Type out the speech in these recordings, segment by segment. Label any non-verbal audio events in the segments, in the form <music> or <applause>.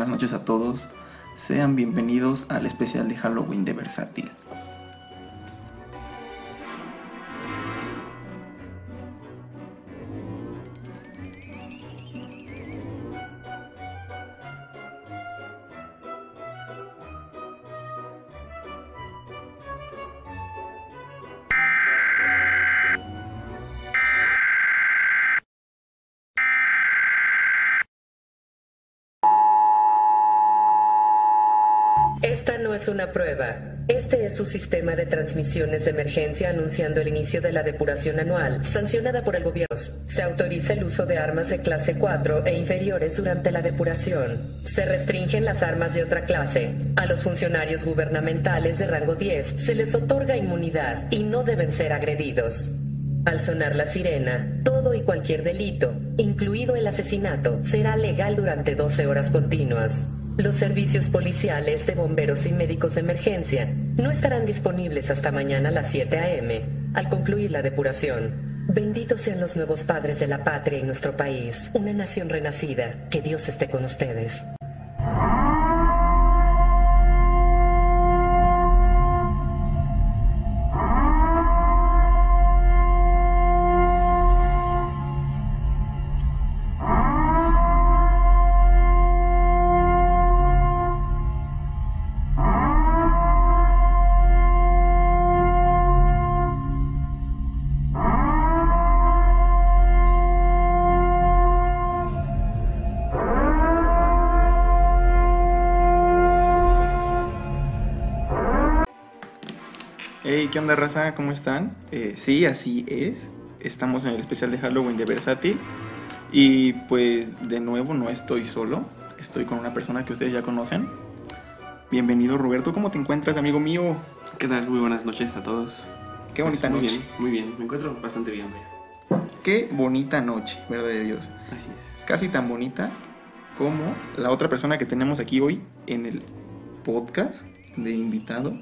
Buenas noches a todos. Sean bienvenidos al especial de Halloween de Versátil. Una prueba. Este es su sistema de transmisiones de emergencia anunciando el inicio de la depuración anual, sancionada por el gobierno. Se autoriza el uso de armas de clase 4 e inferiores durante la depuración. Se restringen las armas de otra clase. A los funcionarios gubernamentales de rango 10 se les otorga inmunidad y no deben ser agredidos. Al sonar la sirena, todo y cualquier delito, incluido el asesinato, será legal durante 12 horas continuas. Los servicios policiales de bomberos y médicos de emergencia no estarán disponibles hasta mañana a las 7 a.m. al concluir la depuración. Benditos sean los nuevos padres de la patria y nuestro país, una nación renacida. Que Dios esté con ustedes. ¿Qué onda, raza? ¿Cómo están? Eh, sí, así es. Estamos en el especial de Halloween de Versátil. Y pues, de nuevo, no estoy solo. Estoy con una persona que ustedes ya conocen. Bienvenido, Roberto. ¿Cómo te encuentras, amigo mío? ¿Qué tal? Muy buenas noches a todos. Qué bonita Pues, muy noche. bien, muy bien. Me encuentro bastante bien, vaya. Qué bonita noche, verdad de Dios. Así es. Casi tan bonita como la otra persona que tenemos aquí hoy en el podcast de invitado.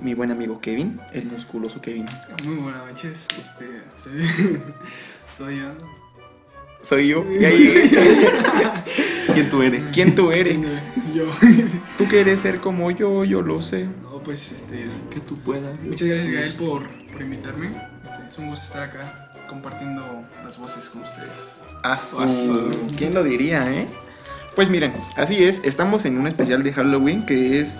Mi buen amigo Kevin, el musculoso Kevin. Muy buenas noches, este, soy, <laughs> soy yo. Soy yo. Ya llegué. <laughs> ¿Quién tú eres? ¿Quién tú eres? Yo. <laughs> Tú quieres ser como yo, yo lo sé. No, pues, este, Que tú puedas. muchas gracias Gael por, por invitarme. Este, es un gusto estar acá compartiendo las voces con ustedes. Asu. Asu. ¿Quién lo diría, eh? Pues miren, así es, estamos en un especial de Halloween que es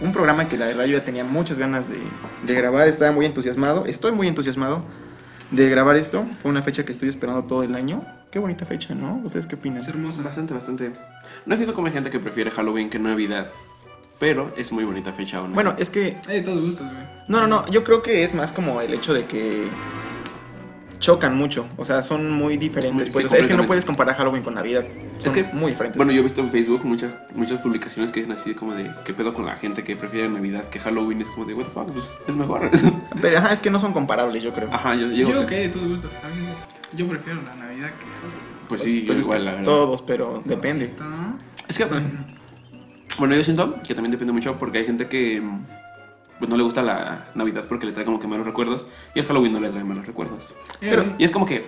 un programa que la verdad yo ya tenía muchas ganas de, de grabar, estaba muy entusiasmado, estoy muy entusiasmado de grabar esto, fue una fecha que estoy esperando todo el año, qué bonita fecha, ¿no? ¿Ustedes qué opinan? Es hermosa. Bastante, bastante. No entiendo cómo hay gente que prefiere Halloween que Navidad. Pero es muy bonita fecha aún. así. Bueno, es que, Hay de todos gustos, güey. no, no, no, yo creo que es más como el hecho de que chocan mucho, o sea, son muy diferentes, pues, sí, o sea, es que no puedes comparar Halloween con Navidad, son que, muy diferentes. Bueno, yo he visto en Facebook muchas, muchas publicaciones que dicen así como de qué pedo con la gente que prefiere Navidad que Halloween. Es como de, what the fuck, pues es mejor. <laughs> Pero ajá, es que no son comparables, yo creo. Ajá, yo, Yo digo digo que- que de todos gustos. A veces yo prefiero la Navidad que Halloween. Pues sí, yo Pues es igual, la verdad. todos, pero depende. Es que, bueno, yo siento que también depende mucho porque hay gente que pues no le gusta la Navidad porque le trae como que malos recuerdos y el Halloween no le trae malos recuerdos. Pero, Y es como que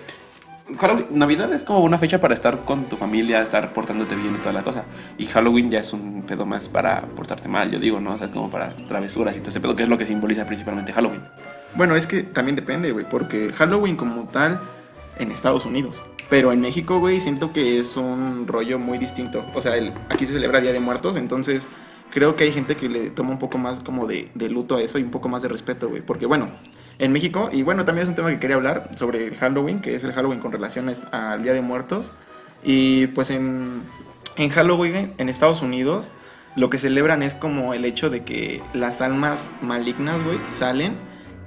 Halloween- Navidad es como una fecha para estar con tu familia, estar portándote bien y toda la cosa. Y Halloween ya es un pedo más para portarte mal, yo digo, ¿no? O sea, como para travesuras y todo ese pedo, que es lo que simboliza principalmente Halloween. Bueno, es que también depende, güey, porque Halloween como tal en Estados Unidos. Pero en México, güey, siento que es un rollo muy distinto. O sea, el- aquí se celebra Día de Muertos, entonces creo que hay gente que le toma un poco más como de, de luto a eso y un poco más de respeto, güey. Porque bueno, en México, y bueno, también es un tema que quería hablar sobre el Halloween, que es el Halloween con relación al Día de Muertos. Y pues en, en Halloween, en Estados Unidos, lo que celebran es como el hecho de que las almas malignas, güey, salen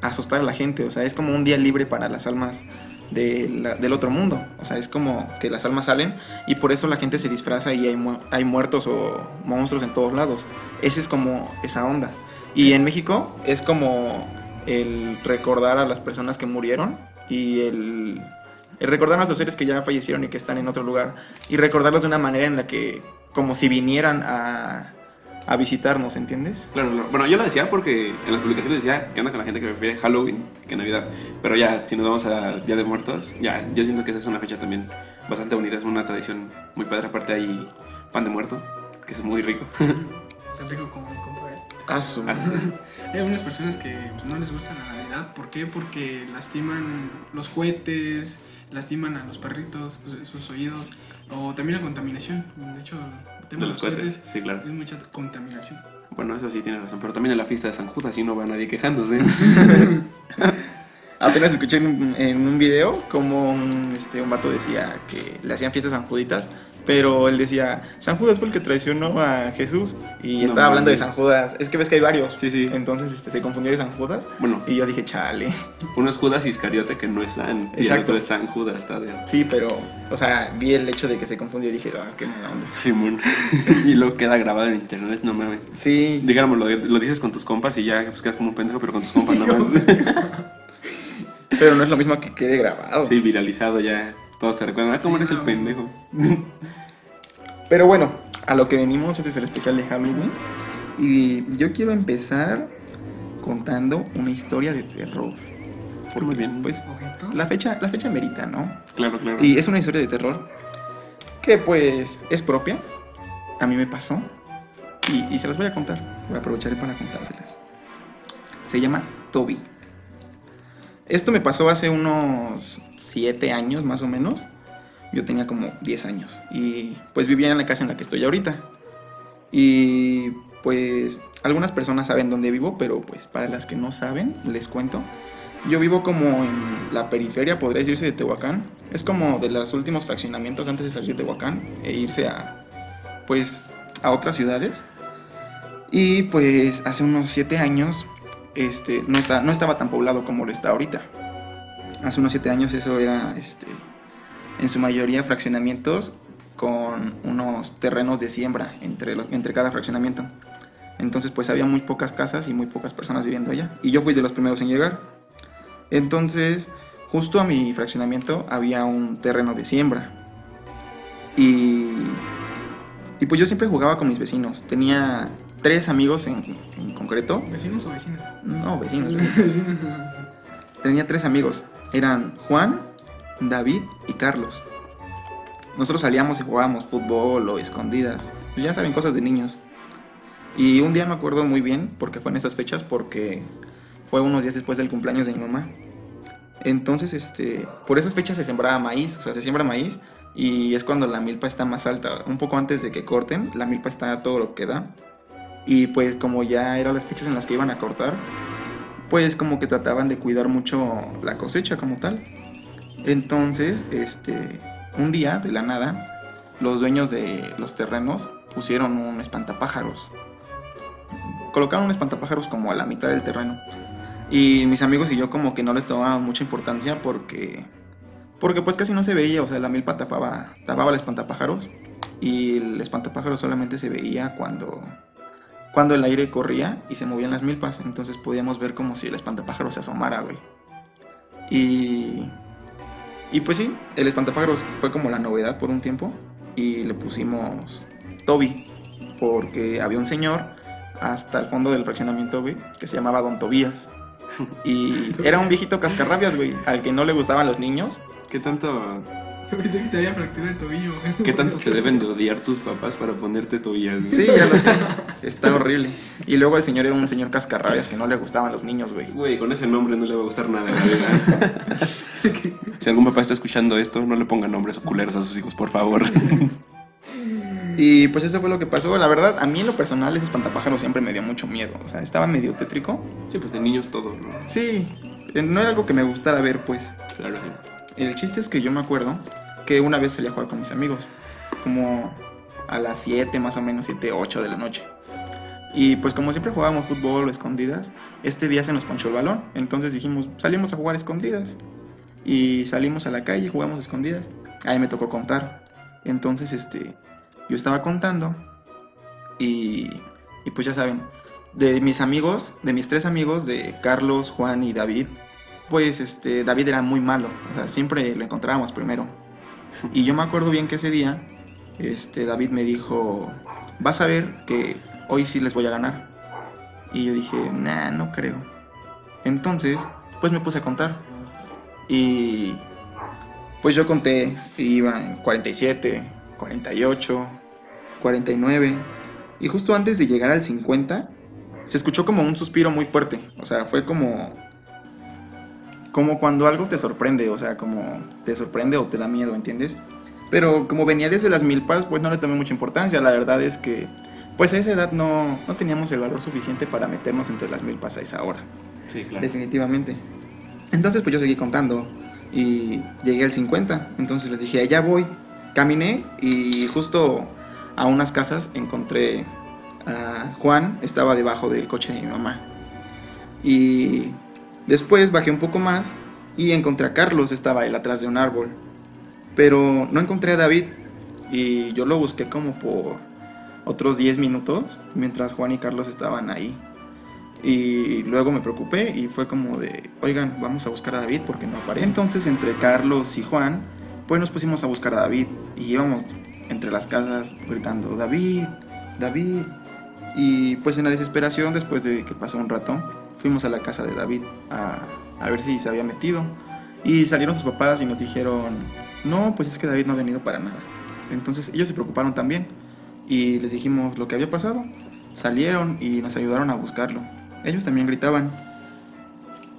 a asustar a la gente. O sea, es como un día libre para las almas del otro mundo. O sea, es como que las almas salen y por eso la gente se disfraza y hay, mu- hay muertos o monstruos en todos lados. Ese es como esa onda. Y en México es como el recordar a las personas que murieron y el, recordar a nuestros seres que ya fallecieron y que están en otro lugar y recordarlos de una manera en la que como si vinieran a, a visitarnos, ¿entiendes? Claro, claro. Bueno, yo lo decía porque en las publicaciones decía que anda con la gente que prefiere Halloween que Navidad. Pero ya, si nos vamos a Día de Muertos, ya, yo siento que esa es una fecha también bastante bonita, es una tradición muy padre. Aparte hay pan de muerto, que es muy rico. <laughs> Tan rico como mi compa. eh. Ah, Así. <laughs> Hay algunas personas que pues, no les gusta la Navidad. ¿Por qué? Porque lastiman los cohetes, lastiman a los perritos, sus- oídos, o también la contaminación. De hecho, el tema De los cohetes, sí, claro. es mucha contaminación. Bueno, eso sí tiene razón, pero también en la fiesta de San Judas y no va nadie quejándose. <laughs> Apenas escuché en un, en un video como un, este, un vato decía que le hacían fiestas a San Juditas, pero él decía, San Judas fue el que traicionó a Jesús y No estaba hablando de. San Judas. Es que ves que hay varios. Sí, sí. Entonces este, se confundió de San Judas Bueno, y yo dije, chale. uno es Judas Iscariote que no es San, y el otro es San Judas, está de Sí, pero, o sea, vi el hecho de que se confundió y dije, ah, qué mala onda. Simón. <laughs> y luego queda grabado en internet, no mames. Sí, Digamos, lo, lo dices con tus compas y ya pues, quedas como un pendejo, pero con tus compas nada <laughs> más. pero no es lo mismo que quede grabado. sí, viralizado ya. Todos se recuerdan, ah, ¿cómo Sí, eres el pendejo? <laughs> Pero bueno, a lo que venimos, este es el especial de Halloween. Y yo quiero empezar contando una historia de terror. Muy bien. Pues la fecha, la fecha merita, ¿no? Claro, claro. Y es una historia de terror que pues es propia. A mí me pasó. Y, y se las voy a contar. Voy a aprovechar para contárselas. Se llama Toby. Esto me pasó hace unos 7 años más o menos. Yo tenía como 10 años. Y pues vivía en la casa en la que estoy ahorita. Y pues algunas personas saben dónde vivo, pero pues para las que no saben, les cuento. Yo vivo como en la periferia, podría decirse, de Tehuacán. Es como de los últimos fraccionamientos antes de salir de Tehuacán e irse a, pues, a otras ciudades. Y pues hace unos 7 años este, no, está, no estaba tan poblado como lo está ahorita. Hace unos 7 años eso era, este, en su mayoría, fraccionamientos con unos terrenos de siembra entre, los- entre cada fraccionamiento. Entonces pues había muy pocas casas y muy pocas personas viviendo allá. Y yo fui de los primeros en llegar. Entonces, justo a mi fraccionamiento había un terreno de siembra. Y, y pues yo siempre jugaba con mis vecinos. Tenía tres amigos en, en concreto. ¿Vecinos o vecinas? No, vecinos. <laughs> vecinos. Tenía tres amigos. Eran Juan, David y Carlos. Nosotros salíamos y jugábamos fútbol o escondidas. Ya saben, cosas de niños. Y un día me acuerdo muy bien, porque fue en esas fechas, porque fue unos días después del cumpleaños de mi mamá. Entonces, este, por esas fechas se sembraba maíz, o sea, se siembra maíz y es cuando la milpa está más alta. Un poco antes de que corten, la milpa está todo lo que da. Y pues como ya eran las fechas en las que iban a cortar, pues como que trataban de cuidar mucho la cosecha como tal. Entonces, este, un día de la nada, los dueños de los terrenos pusieron un espantapájaros. Colocaron un espantapájaros como a la mitad del terreno. Y mis amigos y yo como que no les tomábamos mucha importancia porque porque pues casi no se veía, o sea, la milpa tapaba tapaba el espantapájaros y el espantapájaros solamente se veía cuando cuando el aire corría y se movían las milpas, entonces podíamos ver como si el espantapájaros se asomara, güey. Y y pues sí, el espantapájaros fue como la novedad por un tiempo y le pusimos Toby porque había un señor hasta el fondo del fraccionamiento, güey, que se llamaba Don Tobías. <laughs> Y era un viejito cascarrabias, güey, al que no le gustaban los niños. ¿Qué tanto, <laughs> Pensé que se había fracturado el tobillo. güey. ¿Qué tanto te deben de odiar tus papás para ponerte tobillas? Sí, ya lo sé. <laughs> Está horrible. Y luego el señor era un señor cascarrabias que no le gustaban los niños, güey. Güey, con ese nombre no le va a gustar nada la si algún papá está escuchando esto, no le ponga nombres culeros a sus hijos, por favor. <laughs> Y pues eso fue lo que pasó. La verdad, a mí en lo personal ese espantapájaro siempre me dio mucho miedo. O sea, estaba medio tétrico. sí, pues de niños todo, ¿no? Sí, eh, no era algo que me gustara ver, pues. Claro. El chiste es que yo me acuerdo que una vez salí a jugar con mis amigos, como a las 7 más o menos, 7, 8 de la noche. Y pues como siempre jugábamos fútbol o escondidas, este día se nos ponchó el balón, entonces dijimos, salimos a jugar escondidas. Y salimos a la calle y jugamos escondidas. Ahí me tocó contar. Entonces, este, yo estaba contando y, y pues ya saben, de mis amigos, de mis tres amigos, de Carlos, Juan y David, pues este David era muy malo, o sea, siempre lo encontrábamos primero. Y yo me acuerdo bien que ese día este David me dijo, "Vas a ver que hoy sí les voy a ganar." Y yo dije, "Nah, no creo." Entonces, pues me puse a contar. Y pues yo conté, iban 47, 48, 49. Y justo antes de llegar al 50, se escuchó como un suspiro muy fuerte. O sea, fue como. Como cuando algo te sorprende, o sea, como te sorprende o te da miedo, ¿entiendes? Pero como venía desde las milpas, pues no le tomé mucha importancia. La verdad es que, pues a esa edad no, no teníamos el valor suficiente para meternos entre las milpas a esa hora. Sí, claro. Definitivamente. Entonces, pues yo seguí contando y llegué al 50. Entonces les dije, allá voy. Caminé y justo a unas casas encontré a Juan, estaba debajo del coche de mi mamá. Y después bajé un poco más y encontré a Carlos, estaba él atrás de un árbol. Pero no encontré a David y yo lo busqué como por otros 10 minutos mientras Juan y Carlos estaban ahí. Y luego me preocupé y fue como de, oigan, vamos a buscar a David porque no aparece. Entonces entre Carlos y Juan, pues nos pusimos a buscar a David y íbamos entre las casas gritando, David, David. Y pues en la desesperación, después de que pasó un rato, fuimos a la casa de David a, a ver si se había metido. Y salieron sus papás y nos dijeron, no, pues es que David no ha venido para nada. Entonces ellos se preocuparon también y les dijimos lo que había pasado. Salieron y nos ayudaron a buscarlo. Ellos también gritaban.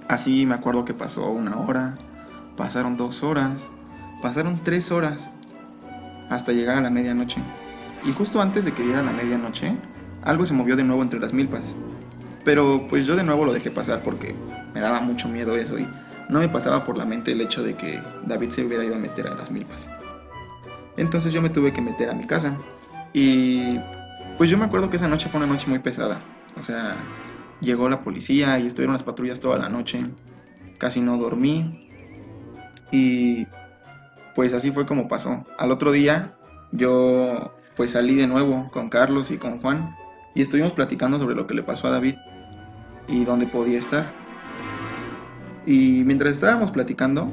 Así me acuerdo que pasó una hora, pasaron dos horas, pasaron tres horas hasta llegar a la medianoche. Y justo antes de que diera la medianoche, algo se movió de nuevo entre las milpas. Pero pues yo de nuevo lo dejé pasar porque me daba mucho miedo eso y no me pasaba por la mente el hecho de que David se hubiera ido a meter a las milpas. Entonces yo me tuve que meter a mi casa. Y pues yo me acuerdo que esa noche fue una noche muy pesada. O sea, llegó la policía y estuvieron las patrullas toda la noche. Casi no dormí. Y pues así fue como pasó. Al otro día yo pues salí de nuevo con Carlos y con Juan y estuvimos platicando sobre lo que le pasó a David y dónde podía estar. Y mientras estábamos platicando,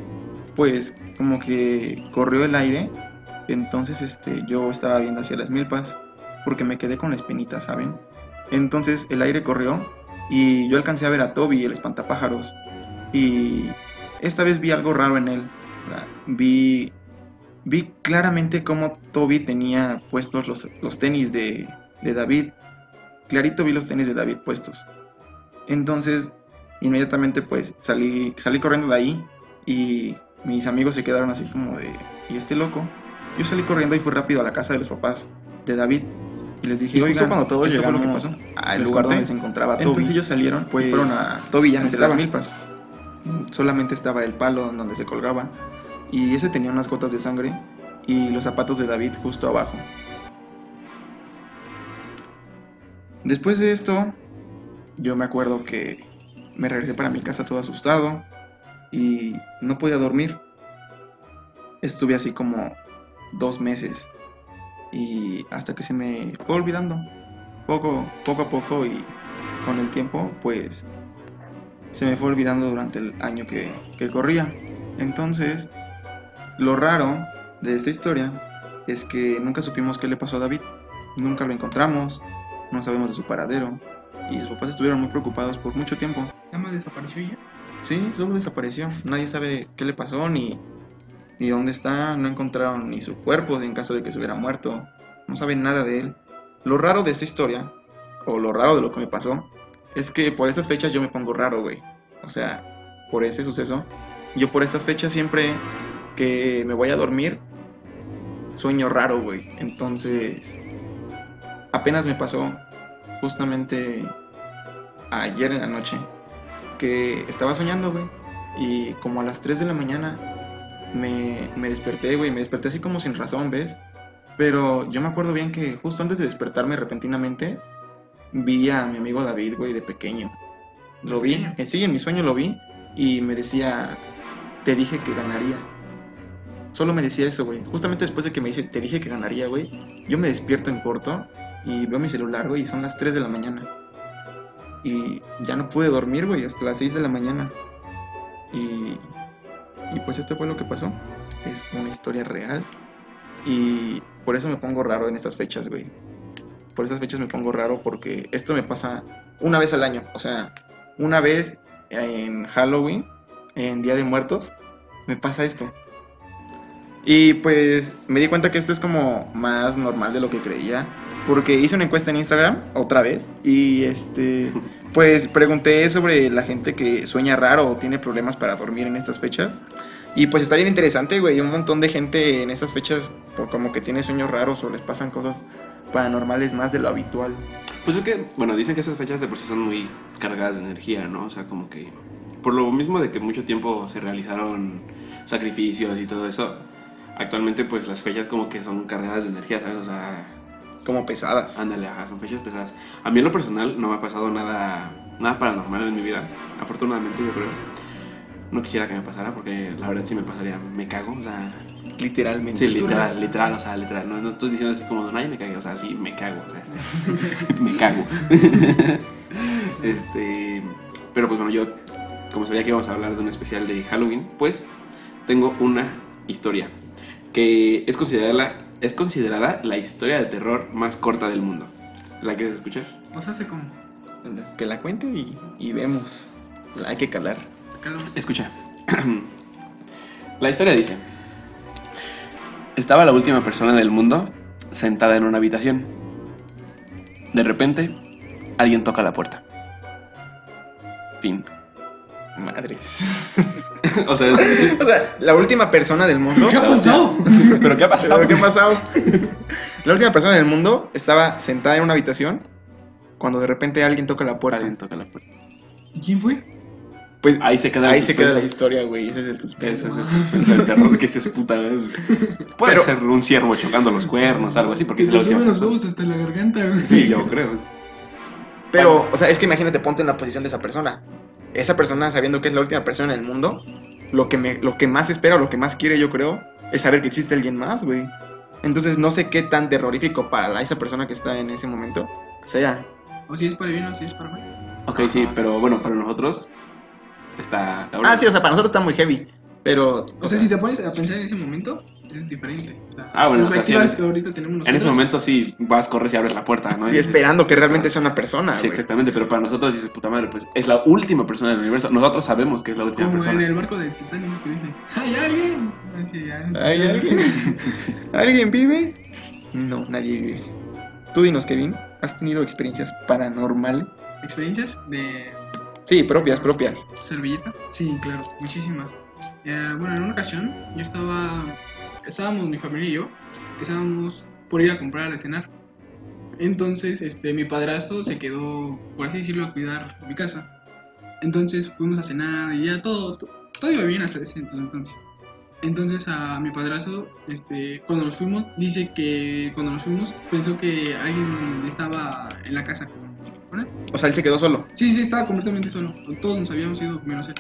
pues como que corrió el aire, entonces este yo estaba viendo hacia las milpas porque me quedé con la espinita, ¿saben? Entonces el aire corrió y yo alcancé a ver a Toby, el espantapájaros, y esta vez vi algo raro en él. Vi vi claramente cómo Toby tenía puestos los, los tenis de, de David. Clarito vi los tenis de David puestos. Entonces, inmediatamente pues salí, salí corriendo de ahí y mis amigos se quedaron así como de, ¿y este loco? Yo salí corriendo y fui rápido a la casa de los papás de David y les dije, Y justo cuando todos esto fue lo que pasó al lugar donde se encontraba Toby, Entonces ellos salieron, pues, y fueron a Toby ya no entre las estaba. milpas. Solamente estaba el palo donde se colgaba y ese tenía unas gotas de sangre y los zapatos de David justo abajo. Después de esto, yo me acuerdo que me regresé para mi casa todo asustado y no podía dormir. Estuve así como dos meses y hasta que se me fue olvidando. Poco, poco a poco y con el tiempo, pues se me fue olvidando durante el año que, que corría. Entonces, lo raro de esta historia es que nunca supimos qué le pasó a David. Nunca lo encontramos, no sabemos de su paradero. Y sus papás estuvieron muy preocupados por mucho tiempo. Nada más desapareció ya. Sí, solo desapareció. Nadie sabe qué le pasó ni, ni dónde está. No encontraron ni su cuerpo en caso de que se hubiera muerto. No saben nada de él. Lo raro de esta historia, o lo raro de lo que me pasó, es que por esas fechas yo me pongo raro, güey. O sea, por ese suceso. Yo por estas fechas siempre que me voy a dormir, sueño raro, güey. Entonces, apenas me pasó justamente ayer en la noche que estaba soñando, güey. Y como a las 3 de la mañana me, me desperté, güey. Me desperté así como sin razón, ¿ves? Pero yo me acuerdo bien que justo antes de despertarme repentinamente, vi a mi amigo David, güey, de pequeño. Lo vi, sí, en mi sueño lo vi y me decía, te dije que ganaría. Solo me decía eso, güey. Justamente después de que me dice, te dije que ganaría, güey, yo me despierto en corto y veo mi celular, güey, y son las 3 de la mañana. Y ya no pude dormir, güey, hasta las 6 de la mañana. Y, y pues esto fue lo que pasó. Es una historia real. Y por eso me pongo raro en estas fechas, güey. Por estas fechas me pongo raro porque esto me pasa una vez al año. O sea, una vez en Halloween, en Día de Muertos, me pasa esto. Y pues me di cuenta que esto es como más normal de lo que creía. Porque hice una encuesta en Instagram, otra vez, y este, <laughs> pues pregunté sobre la gente que sueña raro o tiene problemas para dormir en estas fechas. Y pues está bien interesante, güey. Un montón de gente en estas fechas, por como que tiene sueños raros o les pasan cosas paranormales más de lo habitual. Pues es que, bueno, dicen que esas fechas de por sí son muy cargadas de energía, ¿no? O sea, como que por lo mismo de que mucho tiempo se realizaron sacrificios y todo eso, actualmente pues las fechas como que son cargadas de energía, ¿sabes? O sea, Como pesadas. ándale, ajá, son fechas pesadas. A mí en lo personal no me ha pasado nada, nada paranormal en mi vida, afortunadamente yo creo. No quisiera que me pasara porque la verdad sí me pasaría, me cago, o sea, Literalmente. Sí, literal, literal, o sea, literal. No, no estoy diciendo así como, nadie me cague, o sea, sí, me cago, o sea, <laughs> me cago. <laughs> este, pero pues bueno, yo, como sabía que íbamos a hablar de un especial de Halloween, pues tengo una historia que es considerada, la- es considerada la historia de terror más corta del mundo. ¿La quieres escuchar? O sea, hace como. Que la cuente y, y vemos. La hay que calar. Escucha. <clears throat> La historia dice: Estaba la última persona del mundo sentada en una habitación. De repente, alguien toca la puerta. Fin. Madres. <laughs> o sea, o sea, la última persona del mundo. ¿Qué ha pasado? ¿pero qué ha pasado? ¿Pero qué ha pasado? La última persona del mundo estaba sentada en una habitación cuando de repente alguien toca la puerta. Alguien toca la puerta. ¿Quién fue? Pues Ahí se queda ahí se queda la historia, güey. Ese es el suspenso. Ese es el, ese es el terror que se esputa. Puede Pero- ser un ciervo chocando los cuernos, algo así, porque Que es la te suben los huevos hasta la garganta, güey. Sí, yo creo. Pero, o sea, es que imagínate, ponte en la posición de esa persona. Esa persona, sabiendo que es la última persona en el mundo, lo que, me, lo que más espera o lo que más quiere, yo creo, es saber que existe alguien más, güey. Entonces, no sé qué tan terrorífico para la- esa persona que está en ese momento sea. O si es para bien o si es para mal. Ok, sí, pero bueno, para nosotros está. Ah, sí, o sea, para nosotros está muy heavy. Pero. O sea, si te pones a pensar en ese momento, es diferente. O sea, Ah, bueno, o sea, sí, en- ahorita tenemos En nosotros. ese momento sí vas, corres y abres la puerta, ¿no? Sí, Y- esperando que realmente sea una persona, Sí, exactamente, pero para nosotros dices, puta madre, pues es la última persona del universo. Nosotros sabemos que es la última Como en persona. el barco de Titanic que dice: ¡Hay alguien! Así, ya, ¿Hay alguien? <laughs> ¿Alguien vive? No, nadie vive. Tú dinos, Kevin, ¿has tenido experiencias paranormales? ¿Experiencias de Sí, propias, propias. su servilleta? Sí, claro, muchísimas. Eh, bueno, en una ocasión yo estaba, estábamos mi familia y yo, estábamos por ir a comprar a cenar. Entonces, este, mi padrastro se quedó, por así decirlo, a cuidar mi casa. Entonces fuimos a cenar y ya todo, to- todo iba bien hasta ese entonces. Entonces a mi padrastro, este, cuando nos fuimos, dice que cuando nos fuimos pensó que alguien estaba en la casa con, él. O sea, él se quedó solo. Sí, sí, estaba completamente solo. Todos nos habíamos ido menos él.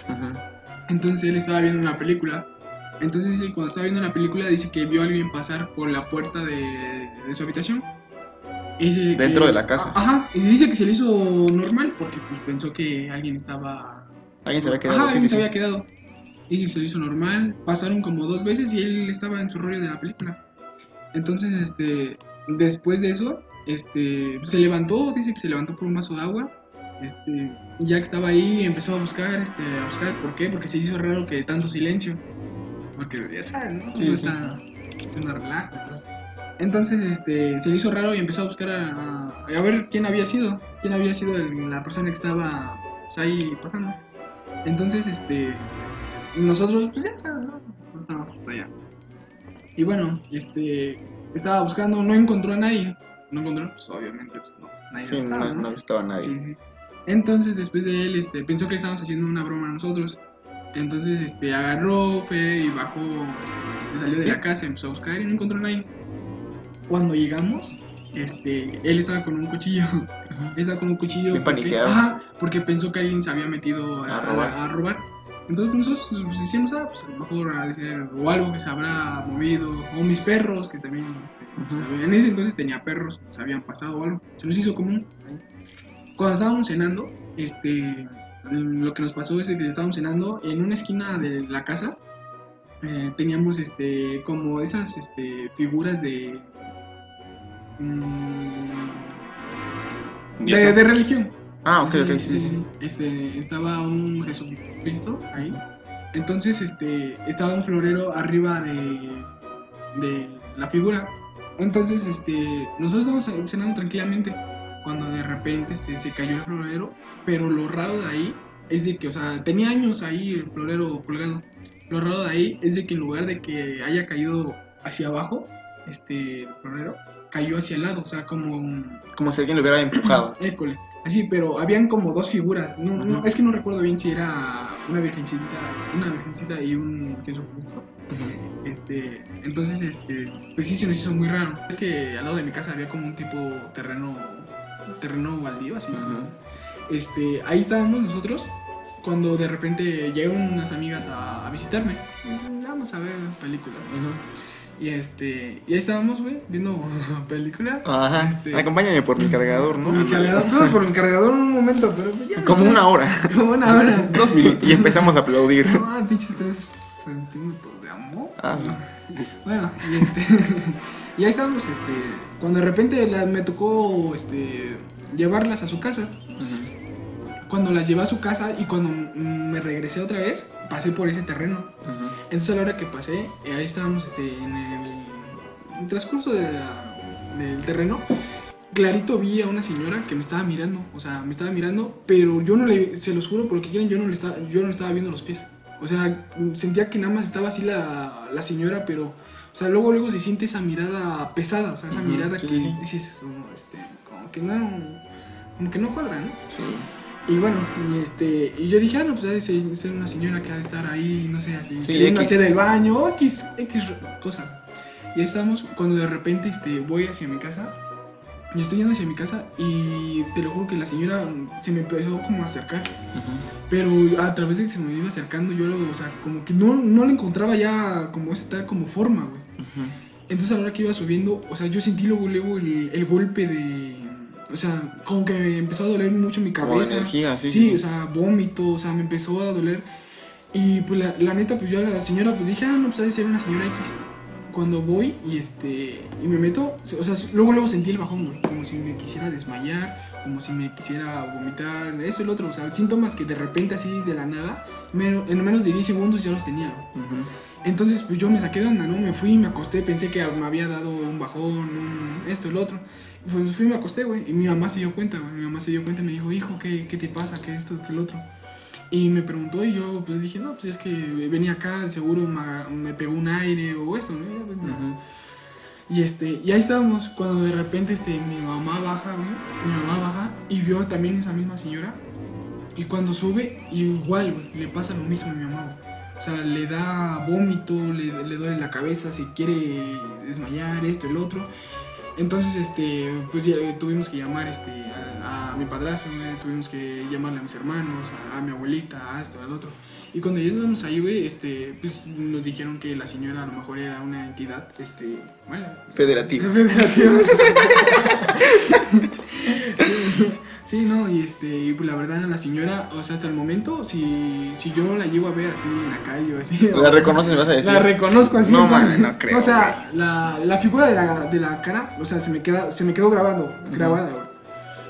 Entonces él estaba viendo una película. Entonces cuando estaba viendo la película dice que vio a alguien pasar por la puerta de, de su habitación. Dice Dentro que- de la casa. Ajá, y dice que se le hizo normal porque pues, pensó que alguien estaba... Alguien se había quedado. Ajá, sí, alguien sí, se sí. había quedado. Y dice, se le hizo normal. Pasaron como dos veces y él estaba en su rollo de la película. Entonces, este, después de eso, este, se levantó, dice que se levantó por un vaso de agua. Este, ya que estaba ahí, empezó a buscar, este, a buscar, ¿por qué? Porque se hizo raro que tanto silencio. Porque ya saben, ¿no? Sí, está haciendo relajo. y todo. Entonces, este, se le hizo raro y empezó a buscar a, a- a ver quién había sido, quién había sido el- la persona que estaba pues, ahí pasando. Entonces, este, nosotros, pues ya sabes, ¿no? No estábamos hasta allá. Y bueno, este, estaba buscando, no encontró a nadie. No encontró, pues obviamente, pues no, nadie Sí, estaba, no, ¿no? no estaba nadie. Sí, sí. Entonces, después de él, este, pensó que estábamos haciendo una broma a nosotros. Entonces, este, agarró, fue y bajó, este, se salió de la casa, empezó a buscar y no encontró a nadie. Cuando llegamos, este, él estaba con un cuchillo. <laughs> Estaba con un cuchillo. Bien porque, paniqueado. ajá, porque pensó que alguien se había metido a, A robar. a- a robar. Entonces nosotros pues, decíamos, ah, pues a lo mejor ha de ser o algo que se habrá movido, o mis perros, que también, este, pues, Ujú. había- en ese entonces tenía perros, se habían pasado o algo, se nos hizo común. Cuando estábamos cenando, este, lo que nos pasó es que estábamos cenando en una esquina de la casa, eh, teníamos este, como esas este, figuras de... mm, de religión. Ah, ok, ok, sí, sí. sí. Este, estaba un Jesucristo ahí. Entonces, este, estaba un florero arriba de, de la figura. Entonces, este, nosotros estábamos cenando tranquilamente cuando de repente este, se cayó el florero, pero lo raro de ahí es de que, o sea, tenía años ahí el florero colgado. Lo raro de ahí es de que en lugar de que haya caído hacia abajo, este, el florero, cayó hacia el lado, o sea, como un... Como si alguien lo hubiera empujado. <clears throat> École. Así, pero habían como dos figuras. No, no, es que no recuerdo bien si era una virgencita, una virgencita y un Jesucristo. Este, entonces, este, pues sí se nos hizo muy raro. Es que al lado de mi casa había como un tipo terreno, terreno baldío, así. Ujú. Este, ahí estábamos nosotros cuando de repente llegaron unas amigas a, a visitarme. Vamos a ver películas. Y este, y ahí estábamos, güey, viendo películas. Ajá. Este, Acompáñame por mi cargador, ¿no? mi cargador, por mi cargador un momento, pero ya. Como una hora. <laughs> Como una hora. Dos minutos. Y empezamos a aplaudir. No, pinches tres centímetros de amor. Ah. Bueno, y este. <laughs> y ahí estábamos, este. Cuando de repente la- me tocó este, llevarlas a su casa. Cuando las llevé a su casa y cuando me regresé otra vez, pasé por ese terreno. Entonces a la hora que pasé, eh, ahí estábamos este, en el, transcurso de la- del terreno. Clarito vi a una señora que me estaba mirando, o sea, me estaba mirando, pero yo no le, se los juro, por lo que quieren, yo no le estaba, yo no le estaba viendo los pies. O sea, sentía que nada más estaba así la, la señora, pero, sea, luego, luego se siente esa mirada pesada, o sea, esa mirada sí, que sí, sí. dices, oh, este, como que no, como que no cuadra, ¿no? Sí. Y bueno, y este, y yo dije, ah, no, pues ha de ser, una señora que ha de estar ahí, no sé, así, Sí, queriendo X. hacer el baño, o X, X cosa. Y ahí estamos, cuando de repente este, voy hacia mi casa, y estoy yendo hacia mi casa, y te lo juro que la señora se me empezó como a acercar, Ujú. pero a través de que se me iba acercando, yo, o sea, como que no, no le encontraba ya como esa tal como forma, güey. Entonces a la hora que iba subiendo, o sea, yo sentí luego, luego el, el golpe de... O sea, como que me empezó a doler mucho mi Como cabeza. energía, sí. Sí, o sea, vómito, o sea, me empezó a doler. Y pues la, la neta, pues yo a la señora, pues dije, ah, no, pues ha de ser una señora X. Cuando voy y este, y me meto, o sea, luego luego sentí el bajón, güey, como si me quisiera desmayar, como si me quisiera vomitar, eso y lo otro, o sea, síntomas que de repente así de la nada, en menos de 10 segundos ya los tenía. Ujú. Entonces, pues yo me saqué de onda, ¿no? Me fui, me acosté, pensé que me había dado un bajón, un esto, el otro. Y pues fui y me acosté, güey. Y mi mamá se dio cuenta, güey. Mi mamá se dio cuenta y me dijo, hijo, ¿qué, qué te pasa? ¿Qué esto, qué el otro? Y me preguntó y yo pues dije, no, pues es que venía acá, seguro me, me pegó un aire o esto, ¿no? Y este, y ahí estábamos, cuando de repente este, mi mamá baja, güey, mi mamá baja y vio también esa misma señora. Y cuando sube, igual, güey, le pasa lo mismo a mi mamá, güey. O sea, le da vómito, le, le duele la cabeza, se quiere desmayar, esto, el otro. Entonces, este, pues ya tuvimos que llamar este, a, a mi padrastro, tuvimos que llamarle a mis hermanos, a, a mi abuelita, a esto, al otro. Y cuando ya estábamos ahí, güey, este, pues nos dijeron que la señora a lo mejor era una entidad, este, mala. Federativo. Federativa. <laughs> <laughs> Sí, no, y este, y pues la verdad, la señora, o sea, hasta el momento, si, si yo la llego a ver así en la calle o así. <laughs> La reconoces, me vas a decir. La reconozco así. No, ¿no? man, no creo, O sea, la, la figura de la, de la cara, o sea, se me, queda, se me quedó grabado, grabada, güey.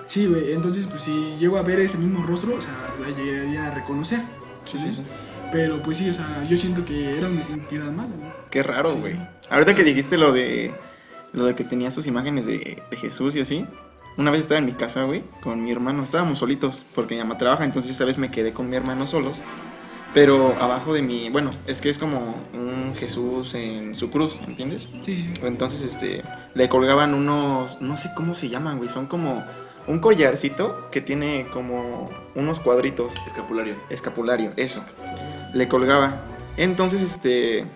Sí, güey, entonces, pues si llego a ver ese mismo rostro, o sea, la llegaría a reconocer. Sí, sí, sí. Pero pues sí, o sea, yo siento que era una entidad mala, güey. Qué raro, Sí. güey. Ahorita que dijiste lo de lo de que tenía sus imágenes de, de Jesús y así. Una vez estaba en mi casa, güey, con mi hermano. Estábamos solitos porque mi mamá trabaja, entonces esa vez me quedé con mi hermano solos. Pero abajo de mi, bueno, es que es como un Jesús en su cruz, ¿entiendes? Sí, sí. Entonces, este, le colgaban unos, no sé cómo se llaman, güey, son como un collarcito que tiene como unos cuadritos Escapulario. escapulario, eso. Le colgaba. Entonces, este,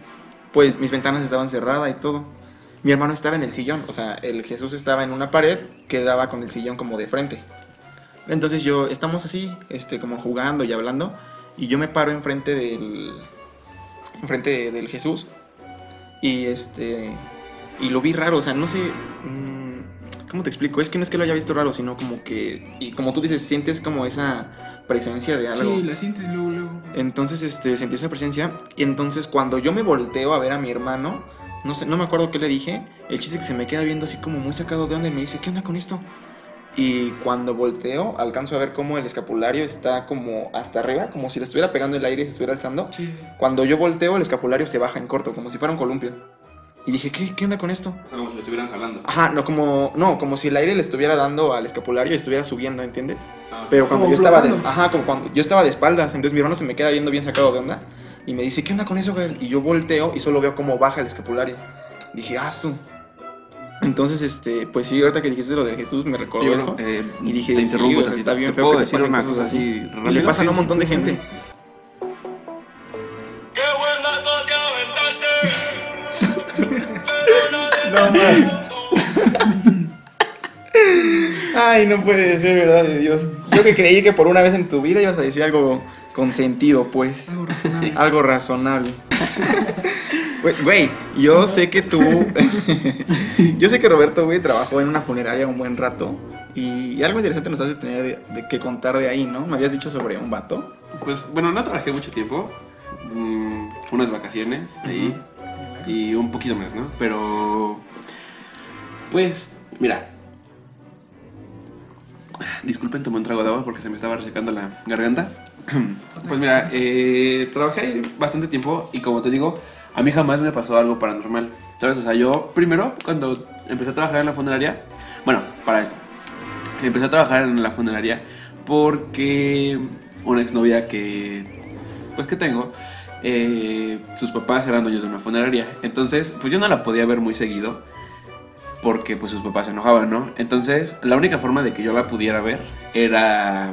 pues mis ventanas estaban cerradas y todo. Mi hermano estaba en el sillón, o sea, el Jesús estaba en una pared que daba con el sillón como de frente. Entonces yo, estamos así, este, como jugando y hablando, y yo me paro enfrente del, enfrente del Jesús, y este, y lo vi raro, o sea, no sé, mm, ¿cómo te explico? Es que no es que lo haya visto raro, sino como que, y como tú dices, sientes como esa presencia de algo. Sí, la sientes luego, luego. Entonces, este, sentí esa presencia. Y entonces, cuando yo me volteo a ver a mi hermano, no sé, no me acuerdo qué le dije. El chiste que se me queda viendo así como muy sacado de onda y me dice, ¿qué onda con esto? Y cuando volteo, alcanzo a ver cómo el escapulario está como hasta arriba, como si le estuviera pegando el aire y se estuviera alzando. Sí. Cuando yo volteo, el escapulario se baja en corto, como si fuera un columpio. Y dije, ¿qué, qué onda con esto? O sea, como si lo estuvieran jalando. Ajá, no como, no, como si el aire le estuviera dando al escapulario y estuviera subiendo, ¿entiendes? Ah, Pero cuando yo estaba de, ajá, como cuando yo estaba de espaldas, entonces mi hermano se me queda viendo bien sacado de onda y me dice, ¿qué onda con eso, Gael? Y yo volteo y solo veo cómo baja el escapulario. Dije, ah, su. Entonces, este, pues sí, ahorita que dijiste lo de Jesús me recordó eso. eh, y dije, te sí, interrumpo o sea, tantito. está bien ¿Te feo puedo que te decir pasen cosas cosa así. así Y le pasan a un montón de gente. sí. Qué buen dato <laughs> te aventaste. Ay, no puede ser verdad de Dios. Yo que creí que por una vez en tu vida ibas a decir algo con sentido, pues. Algo razonable. Algo razonable. Güey, Güey, yo sé que tú. <laughs> yo sé que Roberto, güey, trabajó en una funeraria un buen rato. Y, y algo interesante nos has de tener de, de que contar de ahí, ¿no? Me habías dicho sobre un vato. Pues bueno, no trabajé mucho tiempo. mm, unas vacaciones ahí. Y un poquito más, ¿no? Pero. Pues, mira. Disculpen, tomé un trago de agua porque se me estaba resecando la garganta. <clears throat> Pues mira, eh, trabajé bastante tiempo y como te digo, a mí jamás me pasó algo paranormal. ¿Sabes? O sea, yo primero, cuando empecé a trabajar en la funeraria, bueno, para esto, empecé a trabajar en la funeraria porque una exnovia que, pues que tengo, eh, sus papás eran dueños de una funeraria. Entonces, pues yo no la podía ver muy seguido porque pues sus papás se enojaban, ¿no? Entonces, la única forma de que yo la pudiera ver era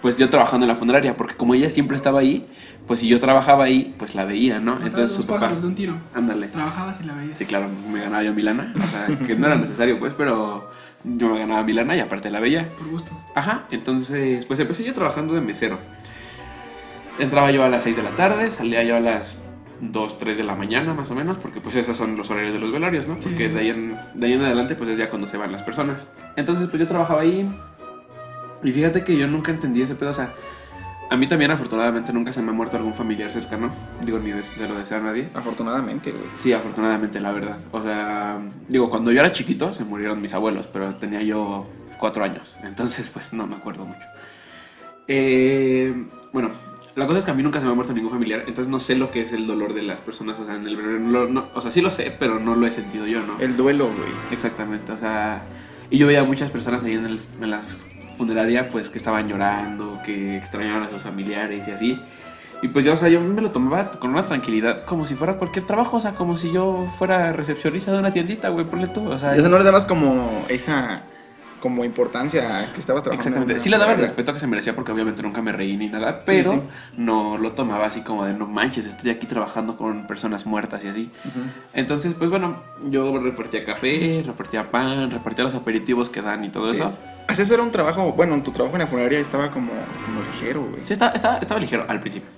pues yo trabajando en la funeraria, porque como ella siempre estaba ahí, pues si yo trabajaba ahí, pues la veía, ¿no? Entonces su papá, de un tiro. ándale. Trabajabas y la veías. Sí, claro, me ganaba yo mi lana, o sea, que no era necesario, pues, pero yo me ganaba mi lana y aparte la veía. Por gusto. Ajá, entonces, pues empecé yo trabajando de mesero. Entraba yo a las 6 de la tarde, salía yo a las 2, 3 de la mañana más o menos, porque pues esos son los horarios de los velorios, ¿no? Sí. Porque de ahí, en, de ahí en adelante pues es ya cuando se van las personas. Entonces pues yo trabajaba ahí y fíjate que yo nunca entendí ese pedo, o sea, a mí también afortunadamente nunca se me ha muerto algún familiar cercano, digo ni de- se lo desea a nadie. Afortunadamente, güey. Sí, afortunadamente, la verdad. O sea, digo, cuando yo era chiquito se murieron mis abuelos, pero tenía yo cuatro años. Entonces, pues no me acuerdo mucho. Eh, bueno, la cosa es que a mí nunca se me ha muerto ningún familiar, entonces no sé lo que es el dolor de las personas. O sea, en el no o sea, sí lo sé, pero no lo he sentido yo, ¿no? El duelo, güey. Exactamente, o sea, y yo veía muchas personas ahí en, el, en la funeraria, pues que estaban llorando, que extrañaban a sus familiares y así. Y pues yo, o sea, yo me lo tomaba con una tranquilidad, como si fuera cualquier trabajo, o sea, como si yo fuera recepcionista de una tiendita, güey, ponle tú, o sea. O sea, no le dabas como esa como importancia que estabas trabajando. en Exactamente, sí le daba el respeto que se merecía porque obviamente nunca me reí ni nada, pero sí. no lo tomaba así como de no manches, estoy aquí trabajando con personas muertas y así. Entonces, pues bueno, yo repartía café, repartía pan, repartía los aperitivos que dan y todo Sí. eso. Así eso era un trabajo, bueno, tu trabajo en la funeraria estaba como, como ligero, güey. Sí, estaba, estaba, estaba ligero al principio.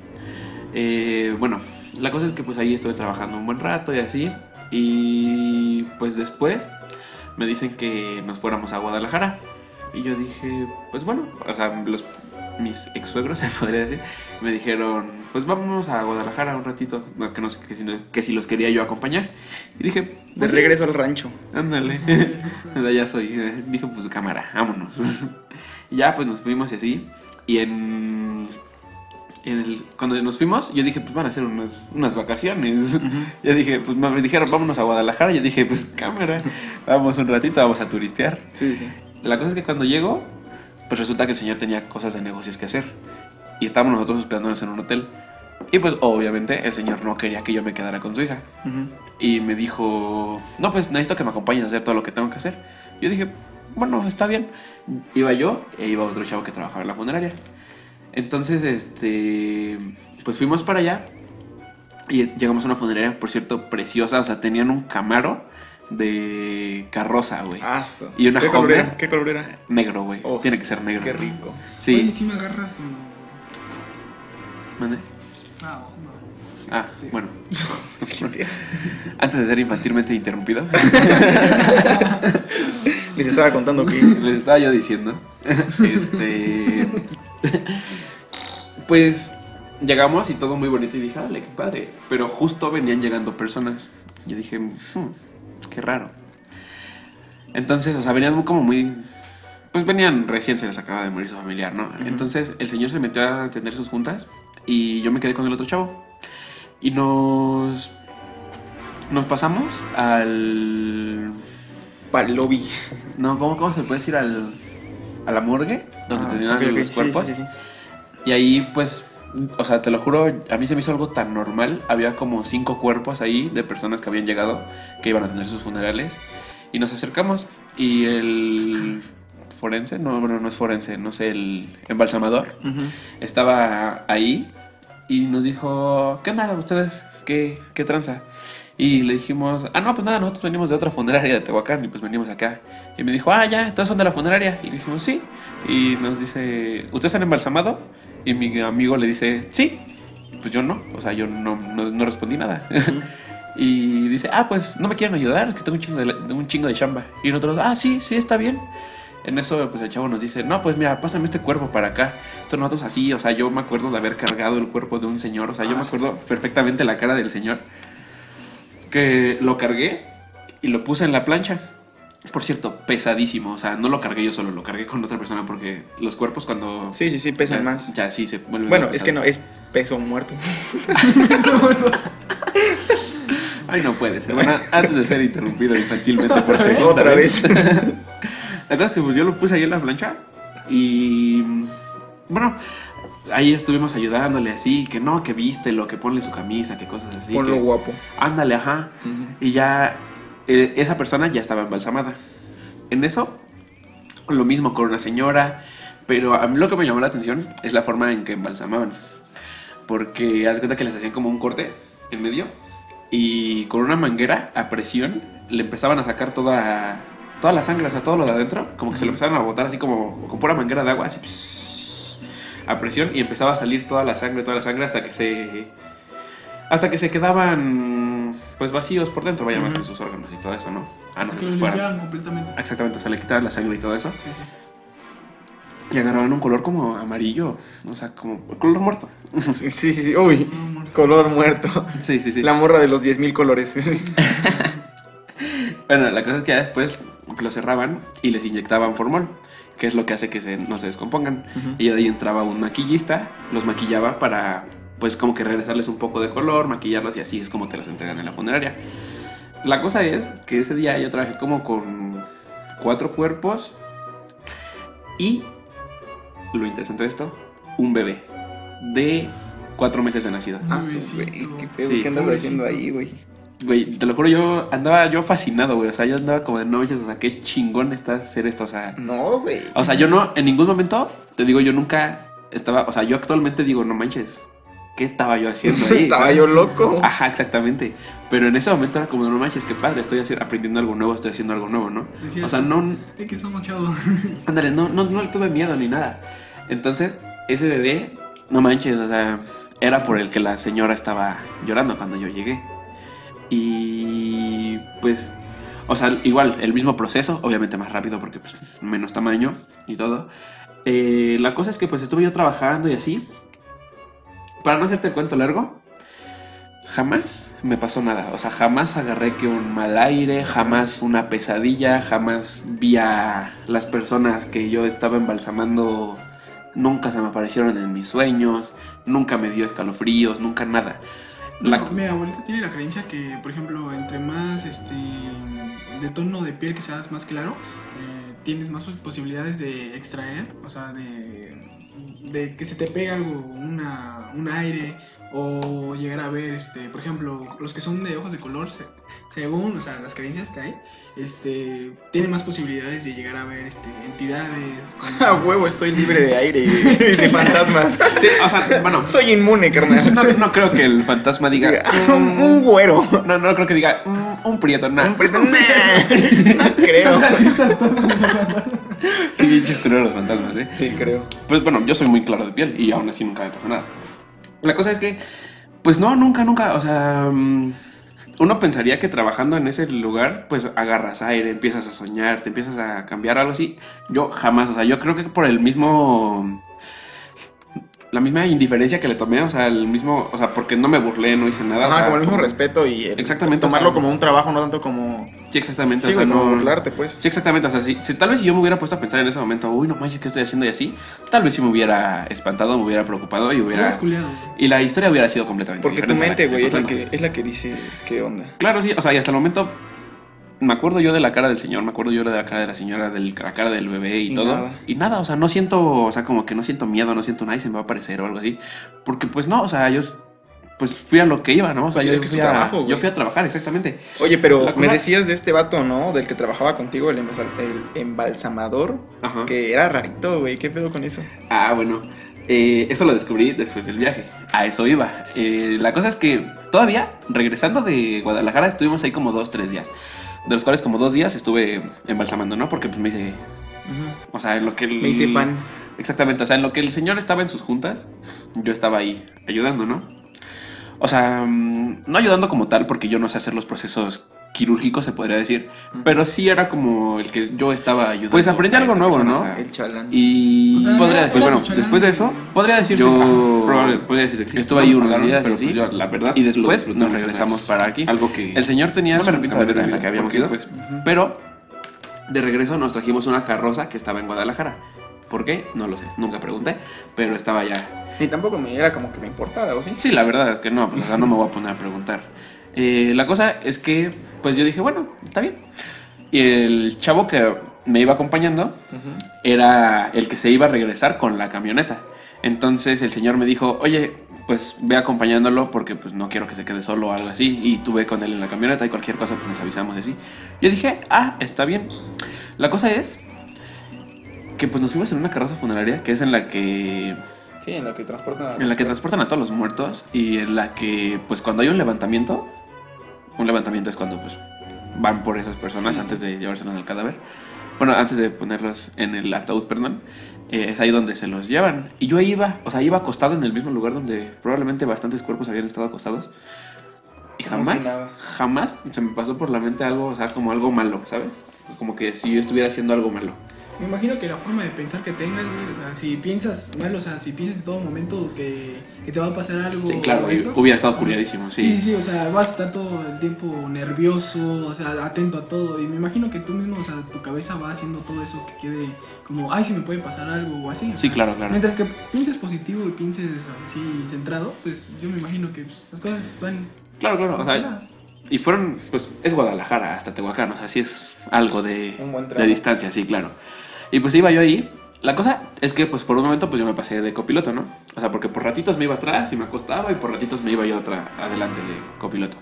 Eh, bueno, la cosa es que pues ahí estuve trabajando un buen rato y así. Y pues después me dicen que nos fuéramos a Guadalajara. Y yo dije, pues bueno, o sea, los, mis ex suegros, <laughs> se podría decir, me dijeron, pues vámonos a Guadalajara un ratito, que, no sé, que, si, que si los quería yo acompañar. Y dije, De pues, sí, regreso al rancho. Ándale, <laughs> de allá soy. eh, Dijo, pues cámara, vámonos. <laughs> y ya, pues nos fuimos y así. Y en, en el, cuando nos fuimos, yo dije, pues van a ser unas, unas vacaciones. <laughs> Yo dije, pues me dijeron, vámonos a Guadalajara. Yo dije, pues cámara, vamos un ratito, vamos a turistear. Sí, sí. La cosa es que cuando llego, pues resulta que el señor tenía cosas de negocios que hacer. Y estábamos nosotros hospedándonos en un hotel. Y pues obviamente el señor no quería que yo me quedara con su hija. Ujú. Y me dijo, no, pues necesito que me acompañes a hacer todo lo que tengo que hacer. Yo dije, bueno, está bien. Iba yo e iba otro chavo que trabajaba en la funeraria. Entonces, este, pues fuimos para allá y llegamos a una funeraria, por cierto, preciosa. O sea, tenían un camaro de carroza, güey. Aso. Y una ¿Qué color era? ¿Qué color era? Negro, güey. Oh, Tiene que ser negro. Qué rico. Oye, Sí. si me agarras o no. ¿Mande? Ah, no. Ah, sí. bueno. <laughs> Antes de ser infantilmente interrumpido, <laughs> Les estaba contando que. les estaba yo diciendo. <laughs> Este. <laughs> Pues llegamos y todo muy bonito y dije, dale, qué padre. Pero justo venían llegando personas. Yo dije, "Hmm, qué raro. Entonces, o sea, venían como muy. Pues venían recién se les acaba de morir su familiar, ¿no? Entonces el señor se metió a atender sus juntas y yo me quedé con el otro chavo. Y nos. nos pasamos al... Para el lobby. No, ¿cómo, cómo se puede decir? Al, a la morgue, donde Ah, tenían los cuerpos. sí, sí, sí. Y ahí, pues, o sea, te lo juro, a mí se me hizo algo tan normal. Había como cinco cuerpos ahí de personas que habían llegado, que iban a tener sus funerales. Y nos acercamos y el forense, no, bueno, no es forense, no sé, el embalsamador, estaba ahí y nos dijo, ¿qué onda ustedes? ¿Qué, qué tranza? Y le dijimos, ah, no, pues nada, nosotros venimos de otra funeraria de Tehuacán y pues venimos acá. Y me dijo, ah, ya, entonces son de la funeraria. Y le dijimos, sí. Y nos dice, ¿ustedes están embalsamado? Y mi amigo le dice, sí. Pues yo no, o sea, yo no, no, no respondí nada. <laughs> y dice, ah, pues no me quieren ayudar, es que tengo un chingo de, un chingo de chamba. Y nosotros, ah, sí, sí, está bien. En eso, pues el chavo nos dice, no, pues mira, pásame este cuerpo para acá. Entonces nosotros así, o sea, yo me acuerdo de haber cargado el cuerpo de un señor, o sea, yo Ah, me acuerdo perfectamente la cara del señor. Que lo cargué y lo puse en la plancha. Por cierto, pesadísimo, o sea, no lo cargué yo solo, lo cargué con otra persona porque los cuerpos cuando... Sí, sí, sí, pesan ya, más. Ya, sí, se vuelven Bueno, es que no, es peso muerto. Ay, no puede ser. Bueno, antes de ser interrumpido infantilmente por segunda Otra vez. La cosa es que pues, yo lo puse ahí en la plancha y bueno, ahí estuvimos ayudándole así, que no, que vístelo, que ponle su camisa, que cosas así. Ponlo que- guapo. Ándale, ajá. Y ya eh, esa persona ya estaba embalsamada. En eso, lo mismo con una señora, pero a mí lo que me llamó la atención es la forma en que embalsamaban. Porque haz cuenta que les hacían como un corte en medio y con una manguera a presión le empezaban a sacar toda, toda la sangre, o sea, todo lo de adentro, como que se lo empezaban a botar así como con pura manguera de agua, así a presión y empezaba a salir toda la sangre, toda la sangre hasta que se hasta que se quedaban pues vacíos por dentro, vaya más que sus órganos y todo eso, ¿no? Ah, no, Que se los les fuera. limpiaban completamente. Exactamente, o sea, le quitaban la sangre y todo eso. Sí, sí. Y agarraban un color como amarillo, o sea, como color muerto. Sí, sí, sí. Uy, color muerto. Sí, sí, sí. La morra de los 10.000 colores. <laughs> <laughs> Bueno, la cosa es que ya después lo cerraban y les inyectaban formol, que es lo que hace que se, no se descompongan. Ujú. Y de ahí entraba un maquillista, los maquillaba para, pues, como que regresarles un poco de color, maquillarlos y así es como te los entregan en la funeraria. La cosa es que ese día yo trabajé como con cuatro cuerpos y, lo interesante de esto, un bebé de cuatro meses de nacido. Ah, Pobrecito. qué pedo, Sí. ¿qué andas haciendo ahí, güey? Güey, te lo juro, yo andaba yo fascinado, güey. O sea, yo andaba como de no manches, o sea, qué chingón está hacer esto. O sea, No, güey. o sea, yo no, en ningún momento, te digo, yo nunca estaba, o sea, yo actualmente digo, no manches, ¿qué estaba yo haciendo <laughs> ahí? Estaba ¿sabes? yo loco. Ajá, exactamente. Pero en ese momento era como, no manches, qué padre, estoy aprendiendo algo nuevo, estoy haciendo algo nuevo, ¿no? O sea, no, Es que somos chavos. <laughs> ándale, no, no, no le tuve miedo ni nada. Entonces, ese bebé, no manches, o sea, era por el que la señora estaba llorando cuando yo llegué. Y pues, o sea, igual, el mismo proceso, obviamente más rápido porque pues, menos tamaño y todo. Eh, la cosa es que pues estuve yo trabajando y así. Para no hacerte el cuento largo, jamás me pasó nada. O sea, jamás agarré que un mal aire, jamás una pesadilla, jamás vi a las personas que yo estaba embalsamando, nunca se me aparecieron en mis sueños, nunca me dio escalofríos, nunca nada. La- No, mi abuelita tiene la creencia que, por ejemplo, entre más este de tono de piel que seas más claro, eh, tienes más posibilidades de extraer, o sea, de, de que se te pegue algo, una, un aire, o llegar a ver, este, por ejemplo, los que son de ojos de color, se- según, o sea, las creencias que hay, este, tienen más posibilidades de llegar a ver, este, entidades. <laughs> A como- huevo, estoy libre de aire y <laughs> de fantasmas. Sí, o sea, bueno, <laughs> Soy inmune, carnal. no, no creo que el fantasma diga... un, un güero. No, no creo que diga "Mm, un prieto, no. Un No creo. Sí, yo creo en los fantasmas, ¿eh? Sí, creo. Pues bueno, yo soy muy claro de piel y aún así nunca me pasó nada. La cosa es que, pues no, nunca, nunca, o sea, mm, uno pensaría que trabajando en ese lugar, pues agarras aire, empiezas a soñar, te empiezas a cambiar algo así. Yo jamás, o sea, yo creo que por el mismo... La misma indiferencia que le tomé, o sea, el mismo, o sea, porque no me burlé, no hice nada. o Ajá, sea, como el mismo como- respeto y el Exactamente, tomarlo o sea- como un trabajo, no tanto como Sí, exactamente. Sí, o sea, no- burlarte, pues. Sí, exactamente. O sea, si, si tal vez si yo me hubiera puesto a pensar en ese momento, uy, no manches, ¿qué estoy haciendo? Y así, tal vez sí me hubiera espantado, me hubiera preocupado y hubiera. Y la historia hubiera sido completamente Porque tu diferente. a mente, la güey, es la que, es la que dice qué onda. Claro, sí, o sea, y hasta el momento. Me acuerdo yo de la cara del señor, me acuerdo yo de la cara de la señora, de la cara del bebé y, Y todo. nada. Y nada, o sea, no siento, o sea, como que no siento miedo, no siento nada y se me va a aparecer o algo así. Porque pues no, o sea, yo pues fui a lo que iba, ¿no? O sea, Pues yo es que es fui su a, trabajo, güey. Yo fui a trabajar, exactamente. Oye, pero La me cosa- decías de este vato, ¿no? Del que trabajaba contigo, el embalsamador, Ajá. que era rarito, güey. ¿Qué pedo con eso? Ah, bueno. eh, eso lo descubrí después del viaje. A eso iba. Eh, la cosa es que todavía, regresando de Guadalajara, estuvimos ahí como dos, tres días. De los cuales como dos días estuve embalsamando, ¿no? Porque pues me hice... O sea, en lo que... el- Me hice fan. Exactamente, o sea, en lo que el señor estaba en sus juntas, yo estaba ahí ayudando, ¿no? O sea, mm, no ayudando como tal, porque yo no sé hacer los procesos quirúrgicos, se podría decir, pero sí era como el que yo estaba ayudando. Pues aprendí algo nuevo, persona, ¿no? o sea, El chalán. y O sea, podría decir, bueno, chalán. después de eso, podría decir Yo- yo probable- podría que estuve ahí unos días, pero pues sí, yo, la verdad, y después disfruté nos regresamos para aquí. Algo que El señor tenía No me su camioneta en la que habíamos ido, pues, pero de regreso nos trajimos una carroza que estaba en Guadalajara. ¿Por qué? No lo sé, nunca pregunté, pero estaba allá. Y tampoco me era como que me importaba, ¿o sí? Sí, la verdad es que no, pues, o sea, no me voy a poner a preguntar. Eh, la cosa es que, pues yo dije, bueno, está bien. Y el chavo que me iba acompañando era el que se iba a regresar con la camioneta. Entonces el señor me dijo, oye, pues ve acompañándolo porque pues no quiero que se quede solo o algo así. Y tuve con él en la camioneta y cualquier cosa pues nos avisamos y así. Yo dije, ah, está bien. La cosa es que pues nos fuimos en una carroza funeraria que es en la que Sí, en la que transportan. en la que transportan a todos los muertos y en la que, pues cuando hay un levantamiento, un levantamiento es cuando pues van por esas personas Sí, antes de llevárselos al cadáver. Bueno, antes de ponerlos en el ataúd, perdón, eh, es ahí donde se los llevan. Y yo iba, o sea, iba acostado en el mismo lugar donde probablemente bastantes cuerpos habían estado acostados. Y No jamás, nada. jamás se me pasó por la mente algo, o sea, como algo malo, ¿sabes? Como que si yo estuviera haciendo algo malo. Me imagino que la forma de pensar que tengas, o sea, si piensas mal, o sea, si piensas en todo momento que, que te va a pasar algo. Sí, claro, eso, hubiera estado curiadísimo, Sí, sí, sí, o sea, vas a estar todo el tiempo nervioso, o sea, atento a todo. Y me imagino que tú mismo, o sea, tu cabeza va haciendo todo eso que quede como, ay, si me puede pasar algo o así. o Sí, sea, claro, claro. Mientras que pienses positivo y pienses así centrado, pues yo me imagino que pues, las cosas van. Claro, claro, o sea. Y fueron, pues, es Guadalajara hasta Tehuacán, o sea, sí es algo de, de distancia, sí, claro. Y pues iba yo ahí. La cosa es que, pues, por un momento, pues yo me pasé de copiloto, ¿no? O sea, porque por ratitos me iba atrás y me acostaba y por ratitos me iba yo otra, adelante de copiloto.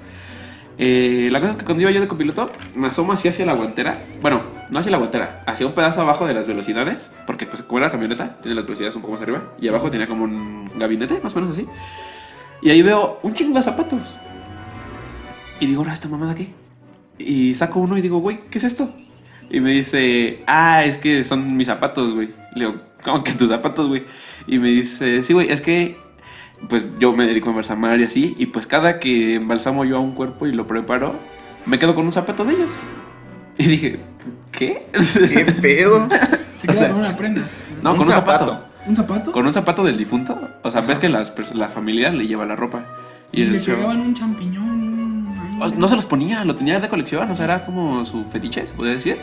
Eh, la cosa es que cuando iba yo de copiloto, me asomo así hacia la guantera. Bueno, no hacia la guantera, hacia un pedazo abajo de las velocidades. Porque, pues, como era la camioneta, tiene las velocidades un poco más arriba. Y abajo tenía como un gabinete, más o menos así. Y ahí veo un chingo de zapatos. Y digo, ahora esta mamada qué? Y saco uno y digo, güey, ¿qué es esto? Y me dice, ah, es que son mis zapatos, güey. Le digo, ¿cómo que tus zapatos, güey? Y me dice, sí, güey, es que pues yo me dedico a embalsamar y así. Y pues cada que embalsamo yo a un cuerpo y lo preparo, me quedo con un zapato de ellos. Y dije, ¿qué? ¿Qué pedo? <laughs> Se queda o sea, con una prenda. No, Un con un zapato. zapato. ¿Un zapato? Con un zapato del difunto. O sea, ves que las la familia le lleva la ropa. Y, le pegaban un champiñón. No se los ponía, lo tenía de colección, o sea, era como su fetiche, se podría decir.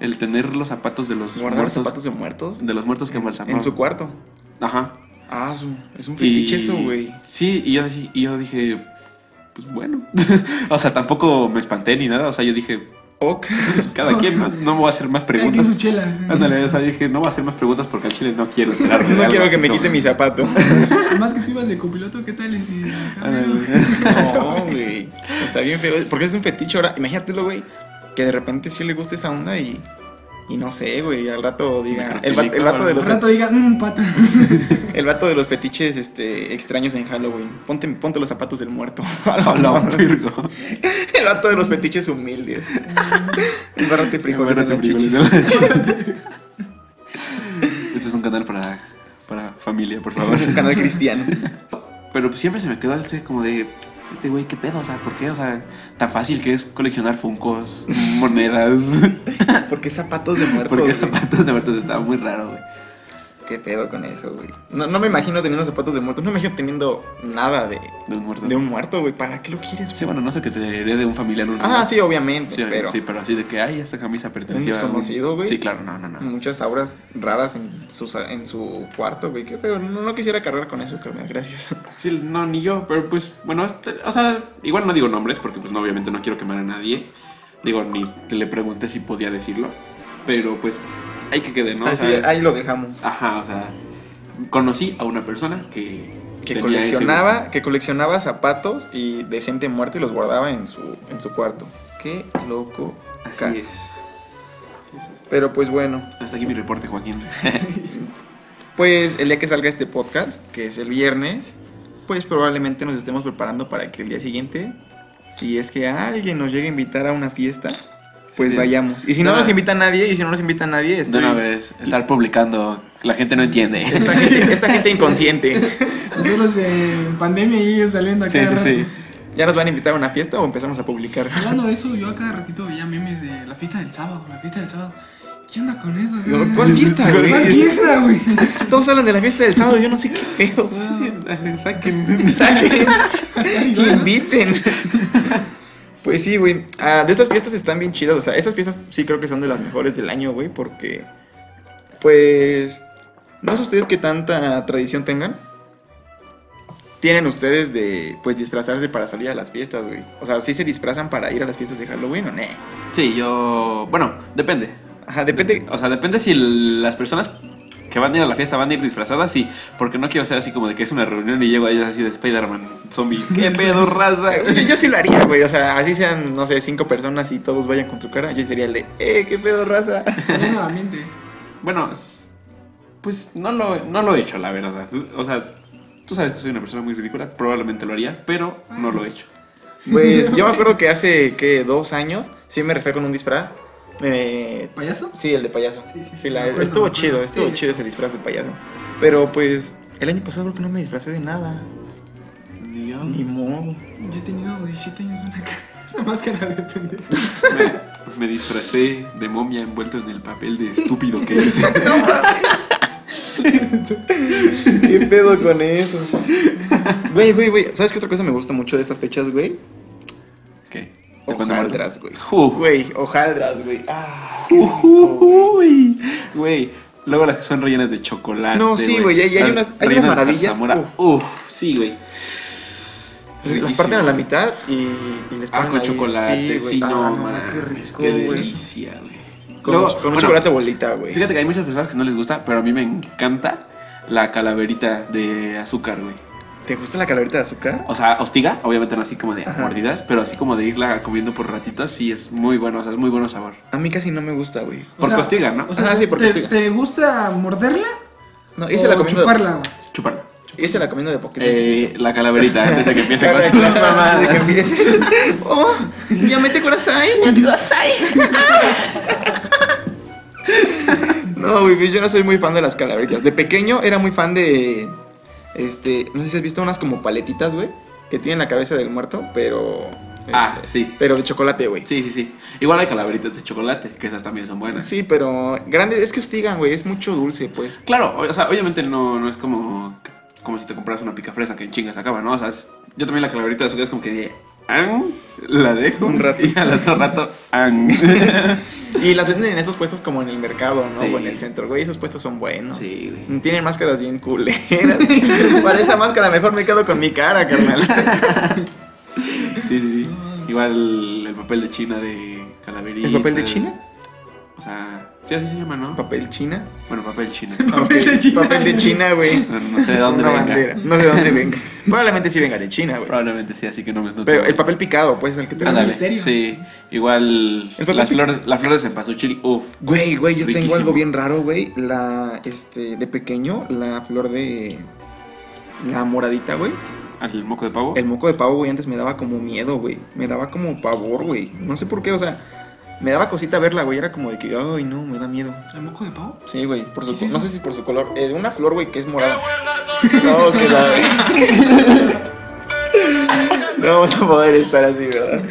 El tener los zapatos de los ¿Guardar muertos. zapatos de muertos? De los muertos que embalsamaban. En su cuarto. Ajá. Ah, su- es un fetiche Y- eso, güey. Sí, y yo, y yo dije, pues bueno. <laughs> o sea, tampoco me espanté ni nada, o sea, yo dije, Ok. cada quien, no, no me voy a hacer más preguntas. sus chelas. ¿eh? Ándale, o sea, dije, no voy a hacer más preguntas porque al chile no quiero enterarme <laughs> de No algo quiero que me quite mi zapato. <laughs> Más que tú ibas de copiloto, ¿qué tal? Si Ándale. <laughs> No, güey. Está bien feo. Porque es un fetiche ahora. Imagínatelo, güey. Que de repente sí le gusta esa onda y. Y no sé, güey. Al rato diga. El, va- el vato de Al los rato diga, mmm, pata. <laughs> El vato de los fetiches este, extraños en Halloween. Ponte, ponte los zapatos del muerto. <laughs> El vato de los fetiches humildes. Embárrate frijoles en las Frijoles chichis. Este es un canal para, para familia, por favor. Un canal cristiano. Pero pues siempre se me quedó este como de, este güey, ¿qué pedo? O sea, ¿por qué? O sea, tan fácil que es coleccionar funcos, monedas. <laughs> Porque zapatos de muertos. Porque zapatos de muertos estaba muy raro, güey. ¿Qué pedo con eso, güey? No, no me imagino teniendo zapatos de muerto. No me imagino teniendo nada de, De un muerto. de un muerto, güey. ¿Para qué lo quieres, Sí, güey? bueno, no sé que te herede un familiar. Un Ah, sí, obviamente, Sí, pero sí, pero así de que, ay, esta camisa pertenecía a un- desconocido, güey? Sí, claro, no, no, no. muchas auras raras en su, en su cuarto, güey. Qué feo. No, no quisiera cargar con eso, carnal. Gracias. <laughs> Sí, no, ni yo, pero pues, bueno, este- o sea, igual no digo nombres porque pues no, obviamente no quiero quemar a nadie. Digo, ni que le pregunté si podía decirlo, pero pues hay que quede, ¿no? O Así, sea, ahí lo dejamos. Ajá, o sea, conocí a una persona que... que coleccionaba, que coleccionaba zapatos y de gente muerta y los guardaba en su, en su cuarto. Qué loco. Así caso. es. Pero pues bueno, Hasta aquí mi reporte, Joaquín. <laughs> pues el día que salga este podcast, que es el viernes, pues probablemente nos estemos preparando para que el día siguiente, si es que alguien nos llegue a invitar a una fiesta, pues Sí. vayamos. Y si De no una- nos invita nadie, y si no nos invita nadie, De estoy... una vez, estar publicando, la gente no entiende. Esta gente, esta gente inconsciente. Nosotros en pandemia y ellos saliendo acá. Sí, sí, sí. ¿Ya nos van a invitar a una fiesta o empezamos a publicar? Hablando de eso, yo a cada ratito veía memes de la fiesta del sábado, la fiesta del sábado. ¿Qué onda con eso? O sea, No, ¿cuál fiesta, güey? ¿Cuál fiesta, güey? <laughs> Todos hablan de la fiesta del sábado, yo no sé qué pedo. <laughs> Saquen. Saquen. Que inviten. <laughs> Pues sí, güey. Ah, de esas fiestas están bien chidas. O sea, esas fiestas sí creo que son de las mejores del año, güey. Porque, pues, no sé ustedes qué tanta tradición tengan. Tienen ustedes de, pues, disfrazarse para salir a las fiestas, güey. O sea, ¿sí se disfrazan para ir a las fiestas de Halloween o no? Sí, yo. Bueno, depende. Ajá, depende. O sea, depende si las personas que van a ir a la fiesta van a ir disfrazadas, sí. Porque no quiero ser así como de que es una reunión y llego a ellos así de Spider-Man, zombie. <laughs> ¿Qué pedo, raza? Yo, yo sí lo haría, güey. O sea, así sean, no sé, cinco personas y todos vayan con su cara. Yo sería el de, eh, qué pedo, raza. <laughs> Bueno, es- pues no lo, no lo he hecho, la verdad. O sea, tú sabes que soy una persona muy ridícula, probablemente lo haría, pero no lo he hecho. Pues yo me <laughs> acuerdo que hace, ¿qué? Dos años, sí me refé con un disfraz. Me- ¿Payaso? Sí, el de payaso. Sí, sí, sí, Sí, la- me acuerdo, estuvo chido, estuvo Sí. chido ese disfraz de payaso. Pero pues, el año pasado creo que no me disfracé de nada. Ni yo. Ni modo. Yo he tenido 17 años una, cara, <laughs> una máscara de pendejo. Me, me disfracé de momia envuelto en el papel de estúpido que <laughs> es. <laughs> ¿Qué pedo con eso? Güey, güey, güey. ¿Sabes qué otra cosa me gusta mucho de estas fechas, güey? ¿Qué? ¿De cuándo Hojaldras, güey. Güey, hojaldras, güey. Ah. Uy, Güey, luego las que son rellenas de chocolate. No, sí, güey, hay- hay unas- hay unas maravillas, uf. Uf, sí, güey. Las parten a la mitad y, y les Ah, ponen con ahí- chocolate, sí, güey. Ah, no, man. qué rico, Qué delicia, güey. Con, Luego, con un bueno, chocolate bolita, güey. Fíjate que hay muchas personas que no les gusta, pero a mí me encanta la calaverita de azúcar, güey. ¿Te gusta la calaverita de azúcar? O sea, hostiga, obviamente no así como de Ajá. mordidas, pero así como de irla comiendo por ratitas, sí es muy bueno, o sea, es muy bueno sabor. A mí casi no me gusta, güey. Porque hostiga, ¿no? O sea, Ajá, sí, porque ¿te, hostiga. ¿te gusta morderla? No, irse la comiendo. chuparla, güey? Chuparla. Irse la comiendo de poquito. Eh, la calaverita, antes de que <laughs> empiece con sus que- Antes de que mamadas. empiece. <laughs> Oh, ya mete kurasai. Ya te kurasai. No, güey, yo no soy muy fan de las calaveritas. De pequeño era muy fan de. Este. No sé si has visto unas como paletitas, güey. Que tienen la cabeza del muerto, pero. Ah, este, sí. Pero de chocolate, güey. Sí, sí, sí. Igual hay calaveritas de chocolate, que esas también son buenas. Sí, pero. Grande, es que hostigan, güey. Es mucho dulce, pues. Claro, o sea, obviamente no, no es como, como si te compras una pica fresa que en chingas acaba, ¿no? O sea, es- yo también la calaverita de azúcar es como que "Ang", la dejo Un rato. <laughs> y al otro rato "Ang". <laughs> Y las venden en esos puestos como en el mercado, ¿no? Sí. O en el centro, güey. Esos puestos son buenos. Sí, güey. Tienen máscaras bien culeras. <laughs> Para esa máscara mejor me quedo con mi cara, carnal. Sí, sí, sí. Igual el papel de China de calaverita. ¿El papel de China? O sea, sí, así se llama, ¿no? Papel china. Bueno, papel China. <laughs> Papel de China. Papel de China, güey. No, no sé de dónde Una venga. bandera. No sé de dónde venga. Probablemente sí venga de China, güey. Probablemente sí, así que no me... no Pero el papel picado, pues, el que te Ándale, sí. Igual El papel las pic- flores, las flores de cempasúchil, uff. Güey, güey, yo tengo Riquísimo. algo bien raro, güey. La, este, de pequeño, la flor de. La moradita, güey. Al moco de pavo. El moco de pavo, güey, antes me daba como miedo, güey. Me daba como pavor, güey. No sé por qué, o sea, me daba cosita verla, güey. Era como de que, ay, no, me da miedo. ¿El moco de pavo? Sí, güey, por su, ¿Qué es no sé si por su color. Eh, una flor, güey, que es morada. <laughs> No, que la... <laughs> No vamos a poder estar así, ¿verdad?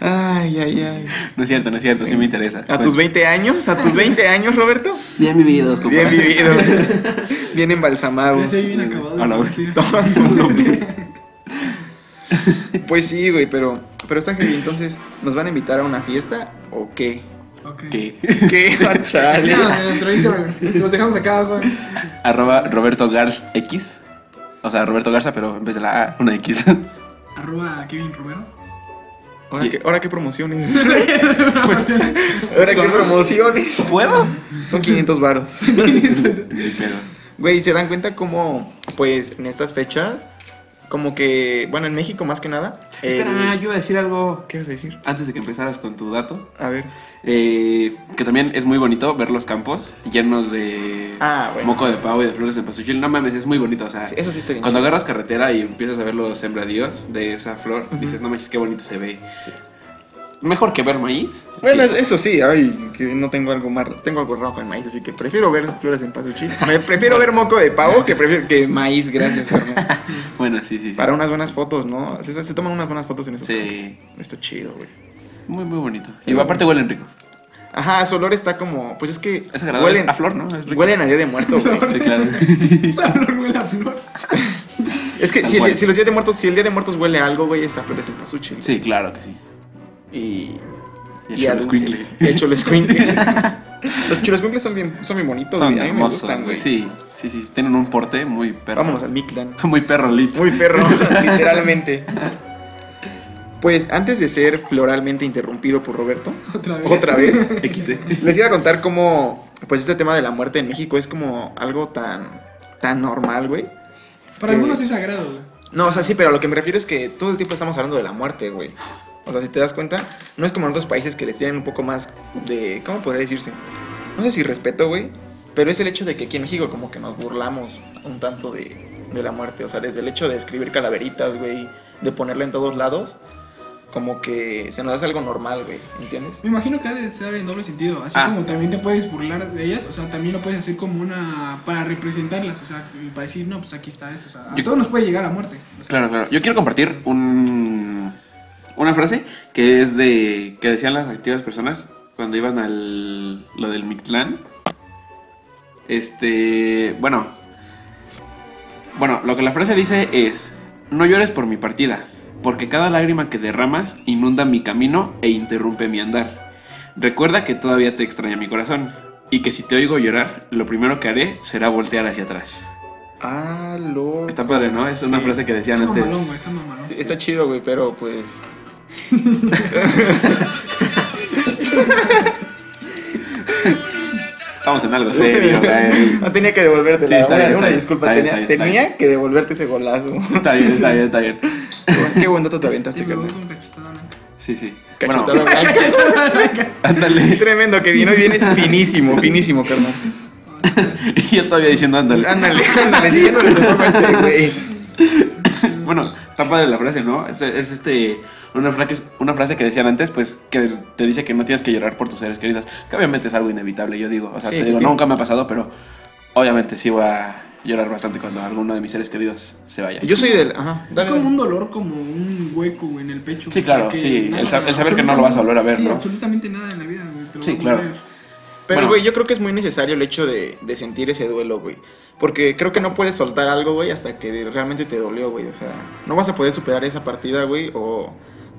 Ay, ay, ay. No es cierto, no es cierto, sí me interesa. ¿A Pues, tus 20 años? ¿A tus 20 años, Roberto? Bien vividos, Bien compadre. vividos. <laughs> Bien Ya embalsamados. se bien acabado. A la de vez. partir. Todos son- Pues sí, güey, pero, pero está heavy. Entonces, ¿nos van a invitar a una fiesta o qué? Ok. ¿Qué? ¿Qué? <laughs> Ah, chale. No, en nuestro Instagram. Los dejamos acá abajo. Arroba Roberto Garz X. O sea, Roberto Garza, pero en vez de la A, una X. <laughs> Arroba Kevin Romero. ¿Ahora qué, ahora qué promociones? <laughs> Pues, ¿Ahora qué promociones? ¿Puedo? Son 500 varos. Pero, Güey, ¿se dan cuenta cómo, pues, en estas fechas, como que, bueno, en México más que nada... el- Espera, yo iba a decir algo ¿Qué vas a decir? antes de que empezaras con tu dato. A ver. Eh, que también es muy bonito ver los campos llenos de Ah, bueno. moco sí. de pavo y de flores de pasuchil. No mames, es muy bonito. O sea, Sí, eso sí está bien. cuando chido. agarras carretera y empiezas a ver los sembradíos de esa flor, dices, no manches, qué bonito se ve. Sí. Mejor que ver maíz. Bueno, Sí. eso sí, ay, que no tengo algo más, tengo algo rojo en maíz, así que prefiero ver flores en pasuchil. Me prefiero ver moco de pavo que prefiero que maíz, gracias. <laughs> Bueno, sí, sí, sí. Para unas buenas fotos, ¿no? Se, se toman unas buenas fotos en esos Sí, campos. Está chido, güey. muy, muy bonito. Y aparte huelen rico. Ajá, su olor está como, pues es que Es agradable. huelen, a flor, ¿no? Es rico. huelen a día de muerto, güey. <laughs> Sí, claro. <laughs> La flor huele a flor. Es que si, el- si los días de muertos, si el día de muertos huele a algo, güey, esa flor es en pasuchil. Sí, claro que sí. Y, Y, y a el dulces. squinkle. De <laughs> hecho, <laughs> los chiloscuincles son bien, son bien bonitos, Son güey. A mí me gustan, güey. Sí, sí, sí. Tienen un porte muy perro. Vámonos al Mictlan. <laughs> Muy perro lit. Muy perro, literalmente. Pues antes de ser floralmente interrumpido por Roberto, Otra vez. otra vez, XD. les iba a contar cómo, pues este tema de la muerte en México es como algo tan, tan normal, güey. Para que- algunos es sagrado, güey. No, o sea, sí, pero a lo que me refiero es que todo el tiempo estamos hablando de la muerte, güey. O sea, si te das cuenta, no es como en otros países que les tienen un poco más de, ¿cómo podría decirse? No sé si respeto, güey, pero es el hecho de que aquí en México como que nos burlamos un tanto de, de la muerte. O sea, desde el hecho de escribir calaveritas, güey, de ponerla en todos lados, como que se nos hace algo normal, güey, ¿entiendes? Me imagino que ha de ser en doble sentido. Así Ah. como también te puedes burlar de ellas, o sea, también lo puedes hacer como una. para representarlas, o sea, para decir, no, pues aquí está esto. O sea, a Yo- todos nos puede llegar la muerte. O sea, Claro, claro. Yo quiero compartir un, una frase que es de que decían las activas personas cuando iban al lo del Mictlán. Este, bueno, bueno, lo que la frase dice es: no llores por mi partida, porque cada lágrima que derramas inunda mi camino e interrumpe mi andar. Recuerda que todavía te extraña mi corazón y que si te oigo llorar, lo primero que haré será voltear hacia atrás. Ah, lo... Está padre, ¿no? Es una frase que decían está antes. mamalón, güey, está mamalón. Sí, Está chido, güey, pero pues... Estamos en algo serio, <laughs> güey. No tenía que devolverte Sí, está una, bien, disculpa, bien, tenía, está bien, está tenía que devolverte ese golazo. Está bien, está bien, está bien. Qué buen- dato te Sí, aventaste, carnal. Sí, sí. Cachetada Bueno, blanca. <laughs> ándale. Tremendo que vino y vienes finísimo, finísimo, carnal. Y <laughs> yo todavía diciendo ándale. Ándale, ándale, siguiéndole su forma a este güey. Bueno, está padre la frase, ¿no? Es, es este una frase, una frase que decían antes, pues, que te dice que no tienes que llorar por tus seres queridos. Que obviamente es algo inevitable, yo digo. O sea, Sí, te digo, nunca me ha pasado, pero obviamente sí voy a llorar bastante cuando alguno de mis seres queridos se vaya. Yo soy del. Ajá, Es como un dolor, como un hueco en el pecho. Sí, claro, que sí, nada, el sa- el saber que no lo vas a volver a ver, sí, ¿no? absolutamente nada en la vida, güey. te lo Sí, claro. Pero, Bueno. güey, yo creo que es muy necesario el hecho de, de sentir ese duelo, güey. Porque creo que no puedes soltar algo, güey, hasta que realmente te dolió, güey. O sea, no vas a poder superar esa partida, güey, o,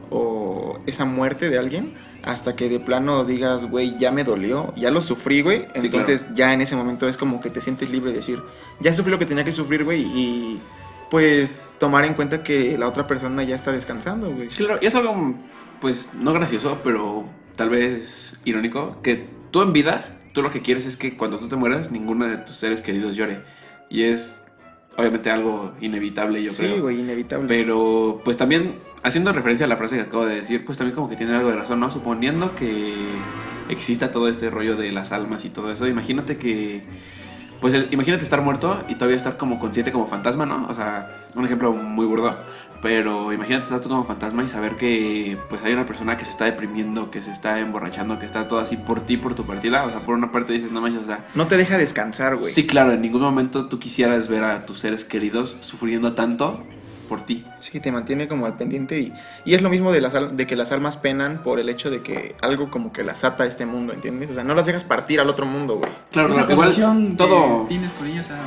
o esa muerte de alguien hasta que de plano digas, güey, ya me dolió, ya lo sufrí, güey. Sí, Entonces ya en ese momento es como que te sientes libre de decir, ya sufrí lo que tenía que sufrir, güey, y pues tomar en cuenta que la otra persona ya está descansando, güey. Sí, claro, y es algo, pues, no gracioso, pero tal vez irónico, que tú en vida, tú lo que quieres es que cuando tú te mueras, ninguno de tus seres queridos llore. Y es, obviamente, algo inevitable, yo Sí, creo. güey, inevitable. Pero, pues también, haciendo referencia a la frase que acabo de decir, pues también como que tiene algo de razón, ¿no? Suponiendo que exista todo este rollo de las almas y todo eso, imagínate que, pues el- imagínate estar muerto y todavía estar como consciente como fantasma, ¿no? O sea, un ejemplo muy burdo, pero imagínate estar tú como fantasma y saber que, pues hay una persona que se está deprimiendo, que se está emborrachando, que está todo así por ti, por tu partida, o sea, por una parte dices, no manches, o sea, No te deja descansar, güey. Sí, claro, en ningún momento tú quisieras ver a tus seres queridos sufriendo tanto por ti. Sí, te mantiene como al pendiente y, y es lo mismo de, las, al- de que las almas penan por el hecho de que algo como que las ata a este mundo, ¿entiendes? O sea, no las dejas partir al otro mundo, güey. Claro, Esa igual conexión todo... que tienes con ella, o sea,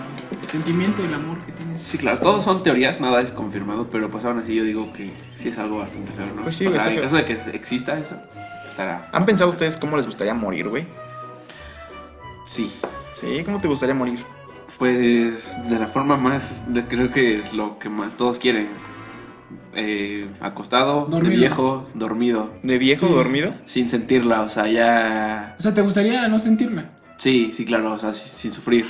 el sentimiento, el amor que tienes. Sí, claro, todos son teorías, nada es confirmado, pero pues aún así yo digo que sí es algo bastante feo, ¿no? Pues sí, o sea, está en feo. caso de que exista eso, estará... ¿Han pensado ustedes cómo les gustaría morir, güey? Sí. Sí, ¿cómo te gustaría morir? Pues de la forma más, de- creo que es lo que más todos quieren. Eh, acostado, de viejo, dormido, ¿De viejo Sí. dormido? sin sentirla, o sea, ya... O sea, ¿te gustaría no sentirla? Sí, sí, claro, o sea, si- <laughs> sin sufrir.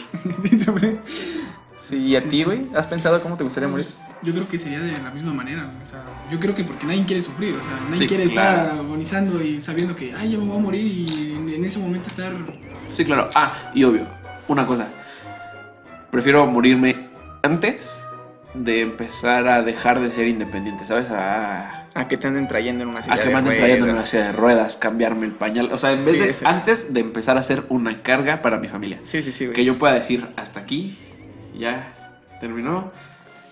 Sí, ¿y a ti, güey? ¿Has pensado cómo te gustaría morir? Pues, yo creo que sería de la misma manera. güey. O sea, yo creo que porque nadie quiere sufrir. O sea, nadie Sí, quiere claro. estar agonizando y sabiendo que, ay, ya me voy a morir y en, en ese momento estar. Sí, claro. Ah, y obvio, una cosa. Prefiero morirme antes de empezar a dejar de ser independiente, ¿sabes? A, A que te anden trayendo en una silla a que de me anden trayendo en una silla de ruedas, cambiarme el pañal. O sea, en vez Sí, de ese. antes de empezar a ser una carga para mi familia. Sí, sí, sí, güey. Que yo pueda decir hasta aquí, ya terminó.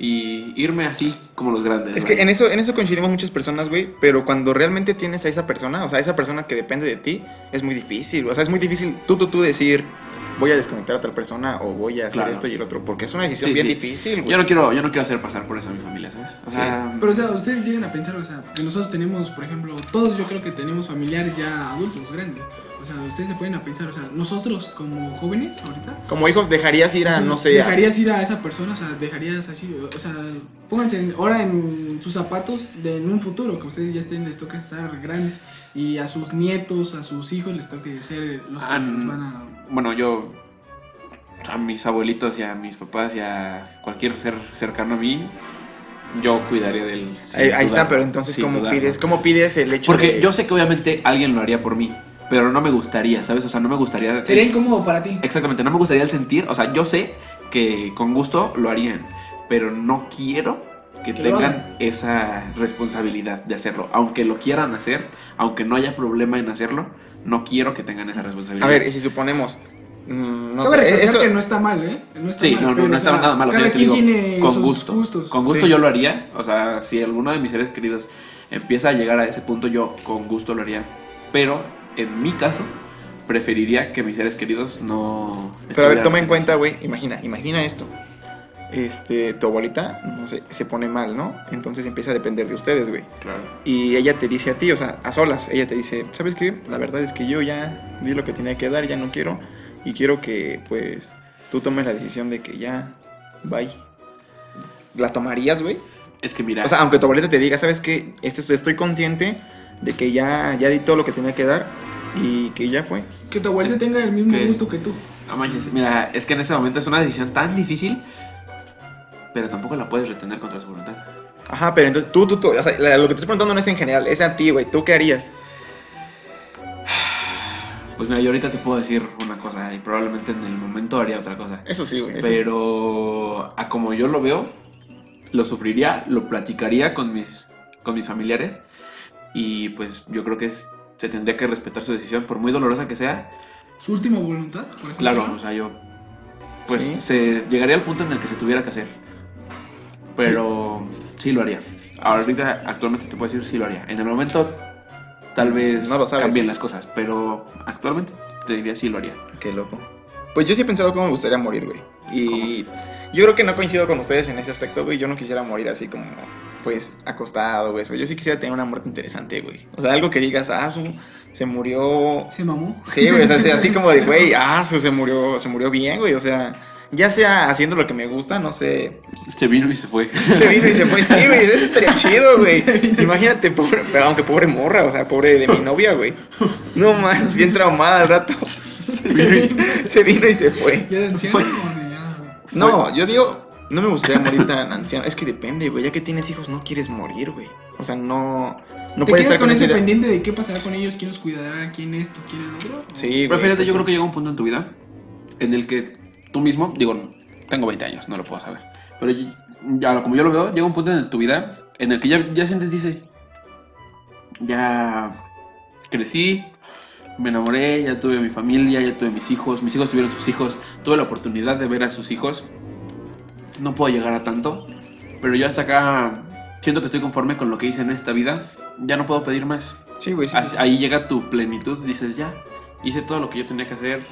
Y irme así como los grandes. Es güey. que en eso, en eso coincidimos muchas personas, güey, pero cuando realmente tienes a esa persona, o sea, esa persona que depende de ti, es muy difícil. O sea, es muy difícil tú, tú, tú decir, voy a desconectar a tal persona o voy a hacer Claro. esto y el otro, porque es una decisión Sí, bien sí. difícil, güey. Yo no quiero, yo no quiero hacer pasar por eso a mi familia, ¿sabes? O Sí. sea, Pero, o sea, ustedes llegan a pensar, o sea, que nosotros tenemos, por ejemplo, todos yo creo que tenemos familiares ya adultos, grandes. O sea, ustedes se pueden a pensar, o sea, nosotros como jóvenes ahorita. Como hijos, dejarías ir a, o sea, no sé, a- Dejarías ir a esa persona, o sea, dejarías así, o sea, pónganse ahora en sus zapatos de en un futuro, que ustedes ya estén, les toque estar grandes y a sus nietos, a sus hijos les toque ser los que Ah, los van a... bueno, yo a mis abuelitos y a mis papás y a cualquier ser cercano a mí, yo cuidaría del. ahí, ahí está, pero entonces, ¿cómo pides, ¿cómo pides el hecho Porque de- yo sé que obviamente alguien lo haría por mí, pero no me gustaría, ¿sabes? O sea, no me gustaría. Sería el- incómodo para ti. Exactamente, no me gustaría el sentir, o sea, yo sé que con gusto lo harían, pero no quiero que, tengan hagan. esa responsabilidad de hacerlo. Aunque lo quieran hacer, aunque no haya problema en hacerlo, no quiero que tengan esa A responsabilidad. ver, y si suponemos... mm, no Cabe sé, eso... que no está mal, ¿eh? No está Sí, mal, no, no, pero, no o está sea, nada mal. O sea, cada yo te quien digo, tiene con sus gusto. gustos. Con gusto Sí. yo lo haría. O sea, si alguno de mis seres queridos empieza a llegar a ese punto, yo con gusto lo haría. Pero en mi caso, preferiría que mis seres queridos no. Pero a ver, toma en cuenta, güey, imagina, imagina esto. Este, tu abuelita, no sé, se pone mal, ¿no? Entonces empieza a depender de ustedes, güey. Claro. Y ella te dice a ti, o sea, a solas, ella te dice, ¿sabes qué? La verdad es que yo ya di lo que tenía que dar, ya no quiero. Y quiero que, pues, tú tomes la decisión de que ya, bye. ¿La tomarías, güey? Es que mira. O sea, aunque tu abuelita te diga, ¿sabes qué? Este, estoy consciente de que ya, ya di todo lo que tenía que dar y que ya fue. Que tu abuelita Es tenga el mismo que- gusto que tú. no manches, mira, es que en ese momento es una decisión tan difícil, pero tampoco la puedes retener contra su voluntad. Ajá, pero entonces tú, tú, tú, o sea, lo que te estoy preguntando no es en general, es a ti, güey. ¿Tú qué harías? <sighs> Pues mira, yo ahorita te puedo decir una cosa y probablemente en el momento haría otra cosa. Eso sí, güey. eso sí. Pero a como yo lo veo, lo sufriría, lo platicaría con mis, con mis familiares y pues yo creo que es- se tendría que respetar su decisión, por muy dolorosa que sea. Su última voluntad, por Claro, o sea, yo pues Sí. se llegaría al punto en el que se tuviera que hacer. Pero sí lo haría. Ahorita actualmente te puedo decir sí lo haría. En el momento tal vez No lo sabes. cambien las cosas, pero actualmente te diría sí lo haría. Qué loco. Pues yo sí he pensado cómo me gustaría morir, güey. Y yo creo que no coincido con ustedes en ese aspecto, güey. Yo no quisiera morir así como, pues, acostado, güey. eso. Yo sí quisiera tener una muerte interesante, güey. O sea, algo que digas, ah, su, se murió. Se mamó. Sí, güey, o sea, así- así <laughs> como de, güey, ah, su, se murió, se murió bien, güey. O sea, ya sea haciendo lo que me gusta, no sé. Se vino y se fue. Se vino y se fue, sí, güey. Eso estaría <laughs> chido, güey. Imagínate, pobre, pero aunque pobre morra, o sea, pobre de mi novia, güey. No manches, bien traumada al rato. Se vino y se, vino y se fue. ¿Ya de anciano o de ya? No, yo digo, no me gustaría morir tan anciano. Es que depende, güey. Ya que tienes hijos, no quieres morir, güey. O sea, no. No ¿Te puedes quedas estar con ese esa idea. pendiente de qué pasará con ellos? ¿Quién los cuidará? ¿Quién esto? ¿Quién el otro? Sí, güey. Pero fíjate, pues yo sí. creo que llega un punto en tu vida en el que tú mismo, digo, tengo 20 años, no lo puedo saber, pero ya como yo lo veo, llega un punto en tu vida en el que ya, ya sientes, dices, ya crecí, me enamoré, ya tuve mi familia, ya tuve mis hijos, mis hijos tuvieron sus hijos, tuve la oportunidad de ver a sus hijos, no puedo llegar a tanto, Pero yo hasta acá siento que estoy conforme con lo que hice en esta vida. Ya no puedo pedir más. Sí, güey, sí. Ahí llega tu plenitud, dices ya, hice todo lo que yo tenía que hacer.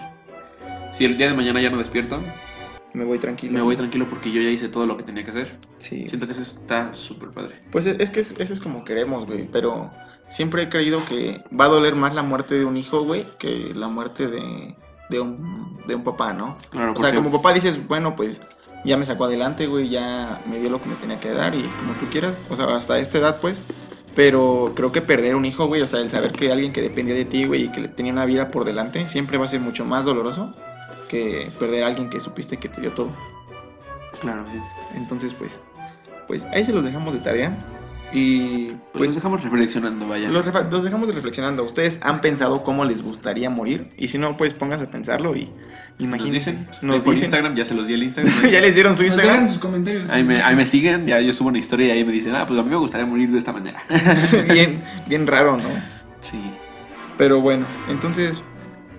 Si el día de mañana ya no despierto, Me voy tranquilo. me voy tranquilo porque yo ya hice todo lo que tenía que hacer. Sí. Siento que eso está súper padre. Pues es es que es- eso es como queremos, güey. Pero siempre he creído que va a doler más la muerte de un hijo, güey, que la muerte de, de, un, de un papá, ¿no? Claro, O sea, como papá dices, bueno, pues ya me sacó adelante, güey, ya me dio lo que me tenía que dar y como tú quieras. O sea, hasta esta edad, pues. Pero creo que perder un hijo, güey, o sea, el saber que alguien que dependía de ti, güey, y que le tenía una vida por delante, siempre va a ser mucho más doloroso que perder a alguien que supiste que te dio todo. Claro, sí. Entonces, pues, pues ahí se los dejamos de tarea. Y Pues pues nos dejamos reflexionando, vaya. los, los dejamos reflexionando. ¿Ustedes han pensado cómo les gustaría morir? Y si no, pues pónganse a pensarlo y Nos imagínense. dicen, Nos por dicen. Instagram, ya se los di el Instagram. <laughs> ya les dieron su Nos Instagram. dejan sus comentarios. Ahí me, ahí me siguen, ya yo subo una historia y ahí me dicen, ah, pues a mí me gustaría morir de esta manera. <laughs> bien, bien raro, ¿no? Sí. Pero bueno, entonces,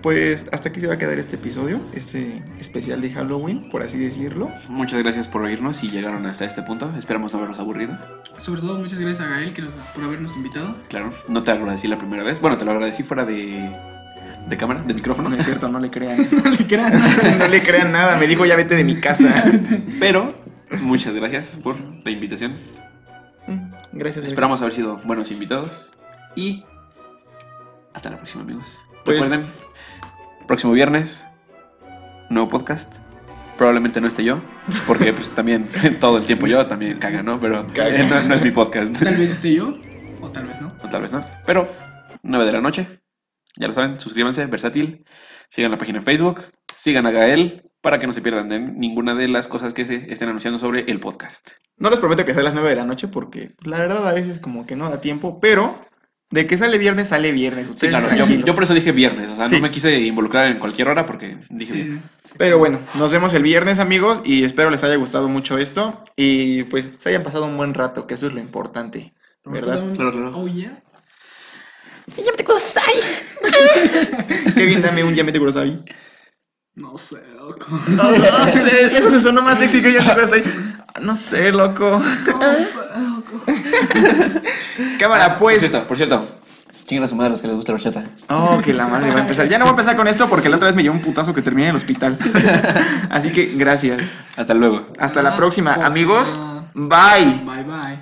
pues hasta aquí se va a quedar este episodio, este especial de Halloween, por así decirlo. Muchas gracias por oírnos y llegaron hasta este punto. Esperamos no haberlos aburrido. Sobre todo, muchas gracias a Gael que nos- por habernos invitado. Claro, no te agradecí la primera vez. Bueno, te lo agradecí fuera de, de cámara, de micrófono. No es cierto, no le crean. <laughs> No le crean. <laughs> no le crean nada, me dijo ya vete de mi casa. <laughs> Pero, muchas gracias por la invitación. Mm, Gracias. Esperamos haber sido buenos invitados. Y hasta la próxima, amigos. Pues- Recuerden, próximo viernes, nuevo podcast. Probablemente no esté yo, porque pues también <laughs> todo el tiempo yo también caga, ¿no? Pero Caga. eh, no, no es mi podcast. Tal vez esté yo, o tal vez no. O tal vez no. Pero 9 de la noche. Ya lo saben, suscríbanse, versátil. Sigan la página en Facebook. Sigan a Gael para que no se pierdan de ninguna de las cosas que se estén anunciando sobre el podcast. No les prometo que sea a las 9 de la noche porque la verdad a veces como que no da tiempo, pero de que sale viernes, sale viernes. Sí, Ustedes claro. Yo, por eso dije viernes. O sea, Sí. no me quise involucrar en cualquier hora porque dije Sí. Pero bueno, nos vemos el viernes amigos y espero les haya gustado mucho esto y pues se hayan pasado un buen rato, que eso es lo importante, ¿verdad? Claro, Claro. Oh, yeah. <laughs> Kevin, dame un Yamete Kurosai. No sé, loco. No, no sé, eso se sonó más sexy que Kurosai. No sé, loco. No sé, loco. Cámara, Por pues. cierto, por cierto. Chinguen a su madre los que les gusta la horchata. Oh, que la madre va a empezar. Ya no voy a empezar con esto porque la otra vez me llevó un putazo que terminé en el hospital. <laughs> Así que gracias. Hasta luego. Hasta la próxima, Próxima. amigos. Bye. Bye, bye.